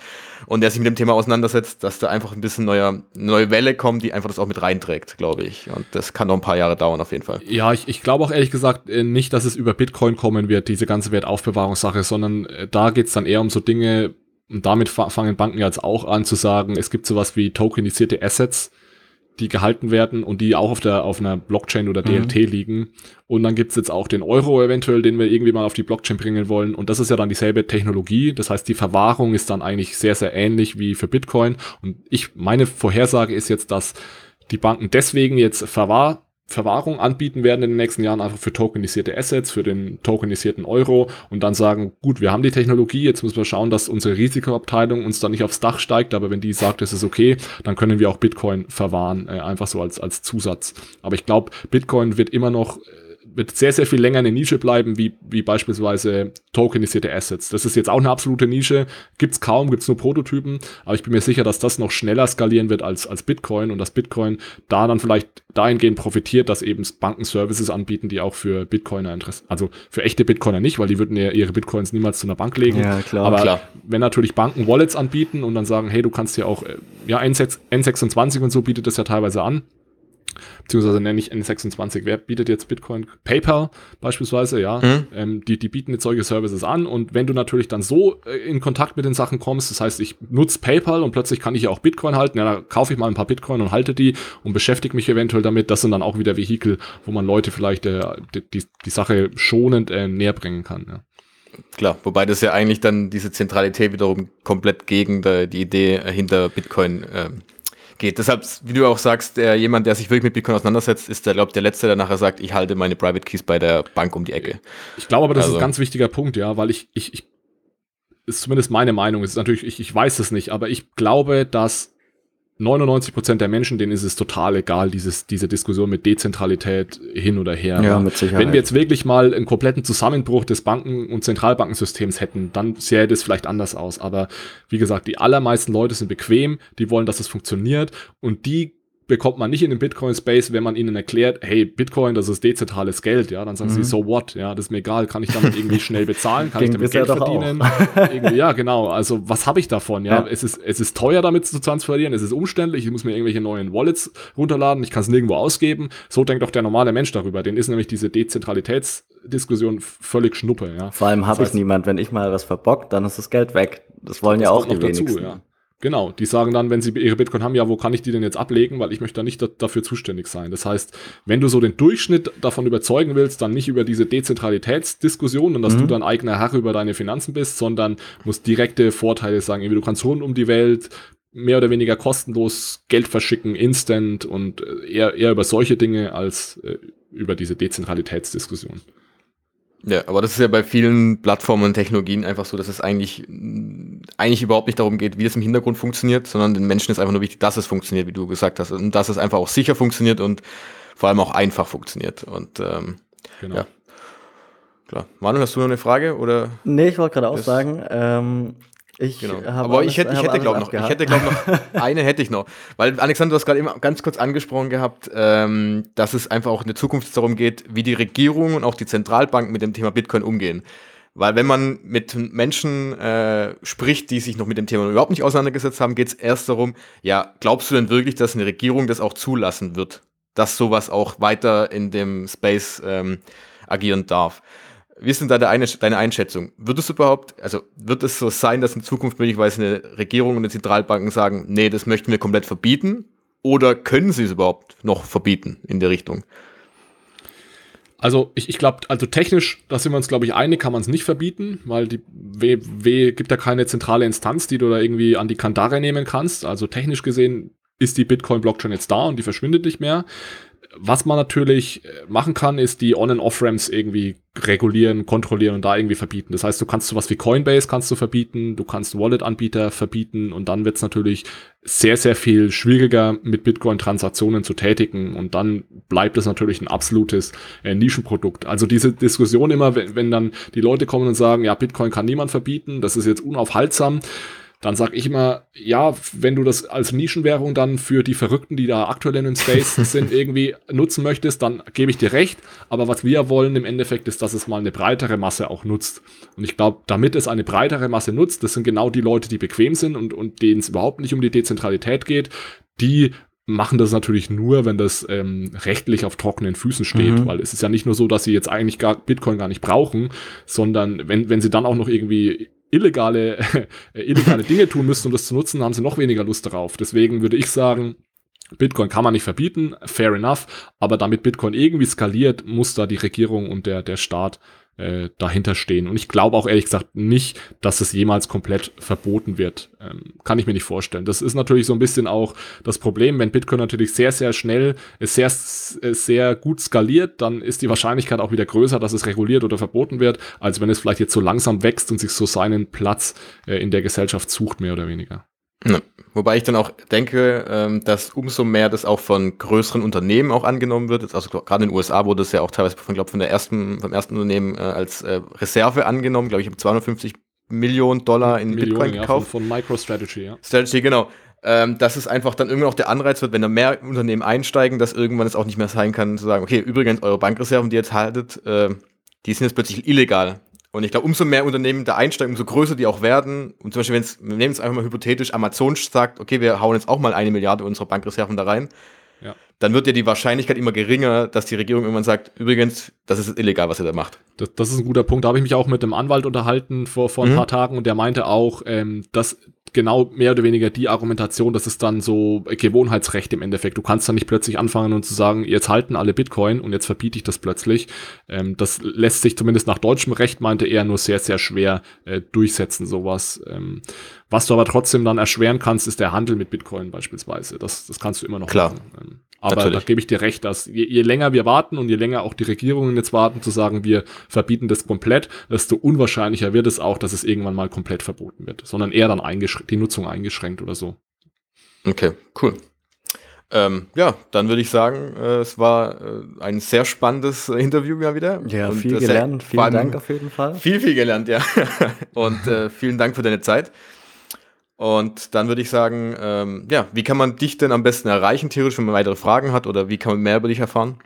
A: und der sich mit dem Thema auseinandersetzt, dass da einfach ein bisschen neuer, eine neue Welle kommt, die einfach das auch mit reinträgt, glaube ich. Und das kann noch ein paar Jahre dauern auf jeden Fall.
C: Ja, ich, ich glaube auch ehrlich gesagt äh, nicht, dass es über Bitcoin kommen wird, diese ganze Wertaufbewahrungssache, sondern äh, da geht's dann eher um so Dinge, und damit fangen Banken jetzt auch an zu sagen, es gibt sowas wie tokenisierte Assets, die gehalten werden und die auch auf der auf einer Blockchain oder DLT mhm. liegen. Und dann gibt's jetzt auch den Euro eventuell, den wir irgendwie mal auf die Blockchain bringen wollen. Und das ist ja dann dieselbe Technologie. Das heißt, die Verwahrung ist dann eigentlich sehr, sehr ähnlich wie für Bitcoin. Und ich, meine Vorhersage ist jetzt, dass die Banken deswegen jetzt Verwahr Verwahrung anbieten werden in den nächsten Jahren, einfach für tokenisierte Assets, für den tokenisierten Euro und dann sagen, gut, wir haben die Technologie, jetzt müssen wir schauen, dass unsere Risikoabteilung uns da nicht aufs Dach steigt, aber wenn die sagt, es ist okay, dann können wir auch Bitcoin verwahren, äh, einfach so als, als Zusatz. Aber ich glaube, Bitcoin wird immer noch äh, wird sehr, sehr viel länger eine Nische bleiben, wie, wie beispielsweise tokenisierte Assets. Das ist jetzt auch eine absolute Nische, gibt's kaum, gibt's nur Prototypen, aber ich bin mir sicher, dass das noch schneller skalieren wird als, als Bitcoin und dass Bitcoin da dann vielleicht dahingehend profitiert, dass eben Banken Services anbieten, die auch für Bitcoiner interessieren, also für echte Bitcoiner nicht, weil die würden ja ihre Bitcoins niemals zu einer Bank legen. Ja, klar. Aber klar. wenn natürlich Banken Wallets anbieten und dann sagen, hey, du kannst ja auch, äh, ja, N26 und so bietet das ja teilweise an, beziehungsweise nenne ich N26, wer bietet jetzt Bitcoin? PayPal beispielsweise, ja. Mhm. Ähm, die, die bieten jetzt solche Services an und wenn du natürlich dann so äh, in Kontakt mit den Sachen kommst, das heißt, ich nutze PayPal und plötzlich kann ich ja auch Bitcoin halten, ja, da kaufe ich mal ein paar Bitcoin und halte die und beschäftige mich eventuell damit. Das sind dann auch wieder Vehikel, wo man Leute vielleicht äh, die, die, die Sache schonend äh, näher bringen kann, ja.
A: Klar, wobei das ja eigentlich dann diese Zentralität wiederum komplett gegen die, die Idee hinter Bitcoin äh, geht. Deshalb, wie du auch sagst, der, jemand, der sich wirklich mit Bitcoin auseinandersetzt, ist der, glaube der Letzte, der nachher sagt, ich halte meine Private Keys bei der Bank um die Ecke.
C: Ich glaube aber, das also. ist ein ganz wichtiger Punkt, ja, weil ich, ich, ich ist zumindest meine Meinung, ist natürlich, ich, ich weiß es nicht, aber ich glaube, dass 99 Prozent der Menschen, denen ist es total egal, dieses, diese Diskussion mit Dezentralität hin oder her. Ja, mit Sicherheit. Wenn wir jetzt wirklich mal einen kompletten Zusammenbruch des Banken- und Zentralbankensystems hätten, dann sähe das vielleicht anders aus. Aber wie gesagt, die allermeisten Leute sind bequem, die wollen, dass es funktioniert und die bekommt man nicht in den Bitcoin-Space, wenn man ihnen erklärt, hey, Bitcoin, das ist dezentrales Geld, ja, dann sagen mhm. sie, so what, ja, das ist mir egal, kann ich damit irgendwie schnell bezahlen, kann ich damit Geld verdienen? ja, genau, also was habe ich davon, ja? ja? Es, ist, es ist teuer damit zu transferieren, es ist umständlich, ich muss mir irgendwelche neuen Wallets runterladen, ich kann es nirgendwo ausgeben, so denkt auch der normale Mensch darüber, den ist nämlich diese Dezentralitätsdiskussion völlig schnuppe, ja.
B: Vor allem habe ich niemand, wenn ich mal was verbockt, dann ist das Geld weg. Das wollen das ja auch die wenigsten. Dazu, ja.
C: Genau, die sagen dann, wenn sie ihre Bitcoin haben, ja, wo kann ich die denn jetzt ablegen, weil ich möchte da nicht da, dafür zuständig sein. Das heißt, wenn du so den Durchschnitt davon überzeugen willst, dann nicht über diese Dezentralitätsdiskussion und dass mhm. du dann eigener Herr über deine Finanzen bist, sondern musst direkte Vorteile sagen, irgendwie du kannst rund um die Welt mehr oder weniger kostenlos Geld verschicken, instant und äh, eher, eher über solche Dinge als äh, über diese Dezentralitätsdiskussion.
A: Ja, aber das ist ja bei vielen Plattformen und Technologien einfach so, dass es eigentlich, eigentlich überhaupt nicht darum geht, wie es im Hintergrund funktioniert, sondern den Menschen ist einfach nur wichtig, dass es funktioniert, wie du gesagt hast. Und dass es einfach auch sicher funktioniert und vor allem auch einfach funktioniert. Und ähm, genau. ja. Klar. Manuel, hast du noch eine Frage? Oder
B: nee, ich wollte gerade auch sagen, ähm,
A: ich genau. Aber alles, ich hätte, ich hätte glaube noch, ich hätte glaube noch eine hätte ich noch, weil Alexander, du hast gerade immer ganz kurz angesprochen gehabt, ähm, dass es einfach auch in der Zukunft darum geht, wie die Regierung und auch die Zentralbanken mit dem Thema Bitcoin umgehen. Weil wenn man mit Menschen äh, spricht, die sich noch mit dem Thema überhaupt nicht auseinandergesetzt haben, geht es erst darum, ja, glaubst du denn wirklich, dass eine Regierung das auch zulassen wird, dass sowas auch weiter in dem Space ähm, agieren darf? Wie ist denn da deine, deine Einschätzung? Wird es überhaupt, also wird es so sein, dass in Zukunft möglicherweise eine Regierung und eine Zentralbanken sagen, nee, das möchten wir komplett verbieten? Oder können sie es überhaupt noch verbieten in der Richtung?
C: Also ich, ich glaube, also technisch, da sind wir uns, glaube ich, einig, kann man es nicht verbieten, weil die WW gibt ja keine zentrale Instanz, die du da irgendwie an die Kandare nehmen kannst. Also technisch gesehen ist die Bitcoin-Blockchain jetzt da und die verschwindet nicht mehr was man natürlich äh, machen kann, ist die On- and Off-Ramps irgendwie regulieren, kontrollieren und da irgendwie verbieten. Das heißt, du kannst sowas wie Coinbase kannst du verbieten, du kannst Wallet-Anbieter verbieten und dann wird es natürlich sehr, sehr viel schwieriger, mit Bitcoin-Transaktionen zu tätigen und dann bleibt es natürlich ein absolutes äh, Nischenprodukt. Also diese Diskussion immer, wenn, wenn dann die Leute kommen und sagen, ja, Bitcoin kann niemand verbieten, das ist jetzt unaufhaltsam, dann sag ich immer, ja, wenn du das als Nischenwährung dann für die Verrückten, die da aktuell in den Space sind, irgendwie nutzen möchtest, dann gebe ich dir recht. Aber was wir wollen im Endeffekt ist, dass es mal eine breitere Masse auch nutzt. Und ich glaube, damit es eine breitere Masse nutzt, das sind genau die Leute, die bequem sind und, und denen es überhaupt nicht um die Dezentralität geht, die machen das natürlich nur, wenn das ähm, rechtlich auf trockenen Füßen steht, mhm. weil es ist ja nicht nur so, dass sie jetzt eigentlich gar Bitcoin gar nicht brauchen, sondern wenn, wenn sie dann auch noch irgendwie illegale, äh, illegale Dinge tun müssen, um das zu nutzen, haben sie noch weniger Lust darauf. Deswegen würde ich sagen, Bitcoin kann man nicht verbieten, fair enough, aber damit Bitcoin irgendwie skaliert, muss da die Regierung und der, der Staat äh, dahinter stehen. Und ich glaube auch ehrlich gesagt nicht, dass es jemals komplett verboten wird. Ähm, kann ich mir nicht vorstellen. Das ist natürlich so ein bisschen auch das Problem, wenn Bitcoin natürlich sehr, sehr schnell, sehr, sehr gut skaliert, dann ist die Wahrscheinlichkeit auch wieder größer, dass es reguliert oder verboten wird, als wenn es vielleicht jetzt so langsam wächst und sich so seinen Platz äh, in der Gesellschaft sucht, mehr oder weniger.
A: Ja. Wobei ich dann auch denke, ähm, dass umso mehr das auch von größeren Unternehmen auch angenommen wird. Also gerade in den USA wurde es ja auch teilweise von, glaube von der ersten, vom ersten Unternehmen äh, als äh, Reserve angenommen. Glaube ich, habe 250 Millionen Dollar in Millionen, Bitcoin gekauft.
C: Ja, von, von MicroStrategy, ja.
A: Strategy, genau. Ähm, dass es einfach dann irgendwann auch der Anreiz wird, wenn da mehr Unternehmen einsteigen, dass irgendwann es auch nicht mehr sein kann, zu sagen, okay, übrigens, eure Bankreserven, die ihr jetzt haltet, äh, die sind jetzt plötzlich illegal. Und ich glaube, umso mehr Unternehmen da einsteigen, umso größer die auch werden. Und zum Beispiel, wenn es, nehmen es einfach mal hypothetisch, Amazon sagt, okay, wir hauen jetzt auch mal eine Milliarde unserer Bankreserven da rein. Dann wird ja die Wahrscheinlichkeit immer geringer, dass die Regierung irgendwann sagt, übrigens, das ist illegal, was ihr da macht.
C: Das, das ist ein guter Punkt. Da habe ich mich auch mit einem Anwalt unterhalten vor, vor ein mhm. paar Tagen und der meinte auch, ähm, dass genau mehr oder weniger die Argumentation, das ist dann so Gewohnheitsrecht im Endeffekt. Du kannst dann nicht plötzlich anfangen und zu sagen, jetzt halten alle Bitcoin und jetzt verbiete ich das plötzlich. Ähm, das lässt sich zumindest nach deutschem Recht, meinte er, nur sehr, sehr schwer äh, durchsetzen, sowas. Ähm, was du aber trotzdem dann erschweren kannst, ist der Handel mit Bitcoin beispielsweise. Das, das kannst du immer noch
A: Klar. machen.
C: Aber Natürlich. da gebe ich dir recht, dass je, je, länger wir warten und je länger auch die Regierungen jetzt warten, zu sagen, wir verbieten das komplett, desto unwahrscheinlicher wird es auch, dass es irgendwann mal komplett verboten wird, sondern eher dann die Nutzung eingeschränkt oder so.
A: Okay, cool. Ähm, ja, dann würde ich sagen, äh, es war äh, ein sehr spannendes äh, Interview mal wieder.
B: Ja, und, viel gelernt. Vielen Dank auf jeden Fall.
A: Viel, viel gelernt, ja. und äh, vielen Dank für deine Zeit. Und dann würde ich sagen, ähm, ja, wie kann man dich denn am besten erreichen, theoretisch, wenn man weitere Fragen hat oder wie kann man mehr über dich erfahren?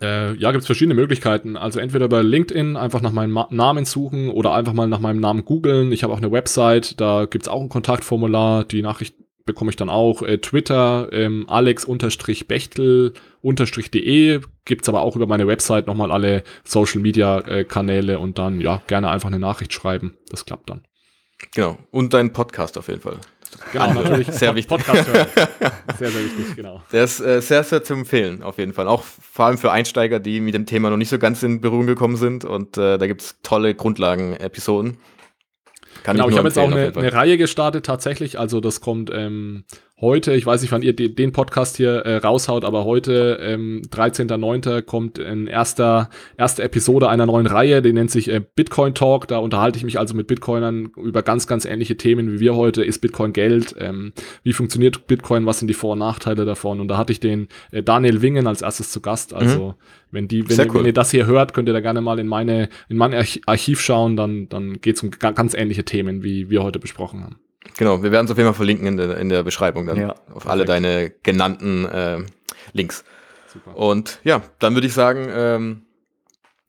C: Äh, ja, gibt es verschiedene Möglichkeiten. Also entweder bei LinkedIn einfach nach meinem Ma Namen suchen oder einfach mal nach meinem Namen googeln. Ich habe auch eine Website, da gibt es auch ein Kontaktformular. Die Nachricht bekomme ich dann auch. Äh, Twitter, ähm, alex-bechtel-de, gibt es aber auch über meine Website nochmal alle Social-Media-Kanäle äh, und dann ja gerne einfach eine Nachricht schreiben. Das klappt dann.
A: Genau. Und dein Podcast auf jeden Fall.
C: Genau, natürlich. Sehr wichtig. Podcast hören. Sehr, sehr wichtig, genau.
A: Der ist äh, sehr, sehr zu empfehlen, auf jeden Fall. Auch vor allem für Einsteiger, die mit dem Thema noch nicht so ganz in Berührung gekommen sind. Und äh, da gibt es tolle Grundlagen-Episoden.
C: genau, ich, ich habe jetzt auch eine, eine, Reihe gestartet tatsächlich. Also das kommt ähm, heute, ich weiß nicht, wann ihr den Podcast hier äh, raushaut, aber heute, ähm, 13.09., kommt ein erster, erste Episode einer neuen Reihe, die nennt sich äh, Bitcoin Talk. Da unterhalte ich mich also mit Bitcoinern über ganz, ganz ähnliche Themen wie wir heute. Ist Bitcoin Geld? Ähm, wie funktioniert Bitcoin? Was sind die Vor- und Nachteile davon? Und da hatte ich den äh, Daniel Wingen als erstes zu Gast. Also, mhm. wenn die, wenn, cool. wenn, ihr das hier hört, könnt ihr da gerne mal in meine, in mein Archiv schauen, dann, dann geht es um ganz ähnliche Themen, wie wir heute besprochen haben.
A: Genau, wir werden es auf jeden Fall verlinken in der, in der Beschreibung dann. Ja, auf perfekt. alle deine genannten äh, Links. Super. Und ja, dann würde ich sagen, ähm,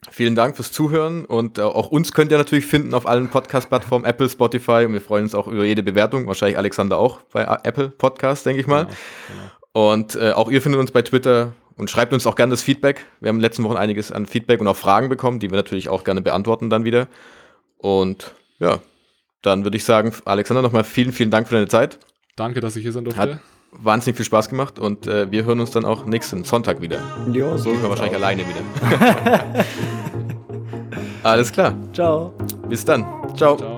A: vielen Dank fürs Zuhören und äh, auch uns könnt ihr natürlich finden auf allen Podcast-Plattformen, Apple, Spotify und wir freuen uns auch über jede Bewertung. Wahrscheinlich Alexander auch bei Apple Podcast, denke ich mal. Genau, genau. Und äh, auch ihr findet uns bei Twitter und schreibt uns auch gerne das Feedback. Wir haben in den letzten Wochen einiges an Feedback und auch Fragen bekommen, die wir natürlich auch gerne beantworten dann wieder. Und ja, dann würde ich sagen, Alexander, nochmal vielen, vielen Dank für deine Zeit.
C: Danke, dass ich hier sein durfte.
A: Hat wahnsinnig viel Spaß gemacht und äh, wir hören uns dann auch nächsten Sonntag wieder.
B: Jo,
A: so sind wir wahrscheinlich auch. alleine wieder. Alles klar.
B: Ciao.
A: Bis dann. Ciao. Ciao.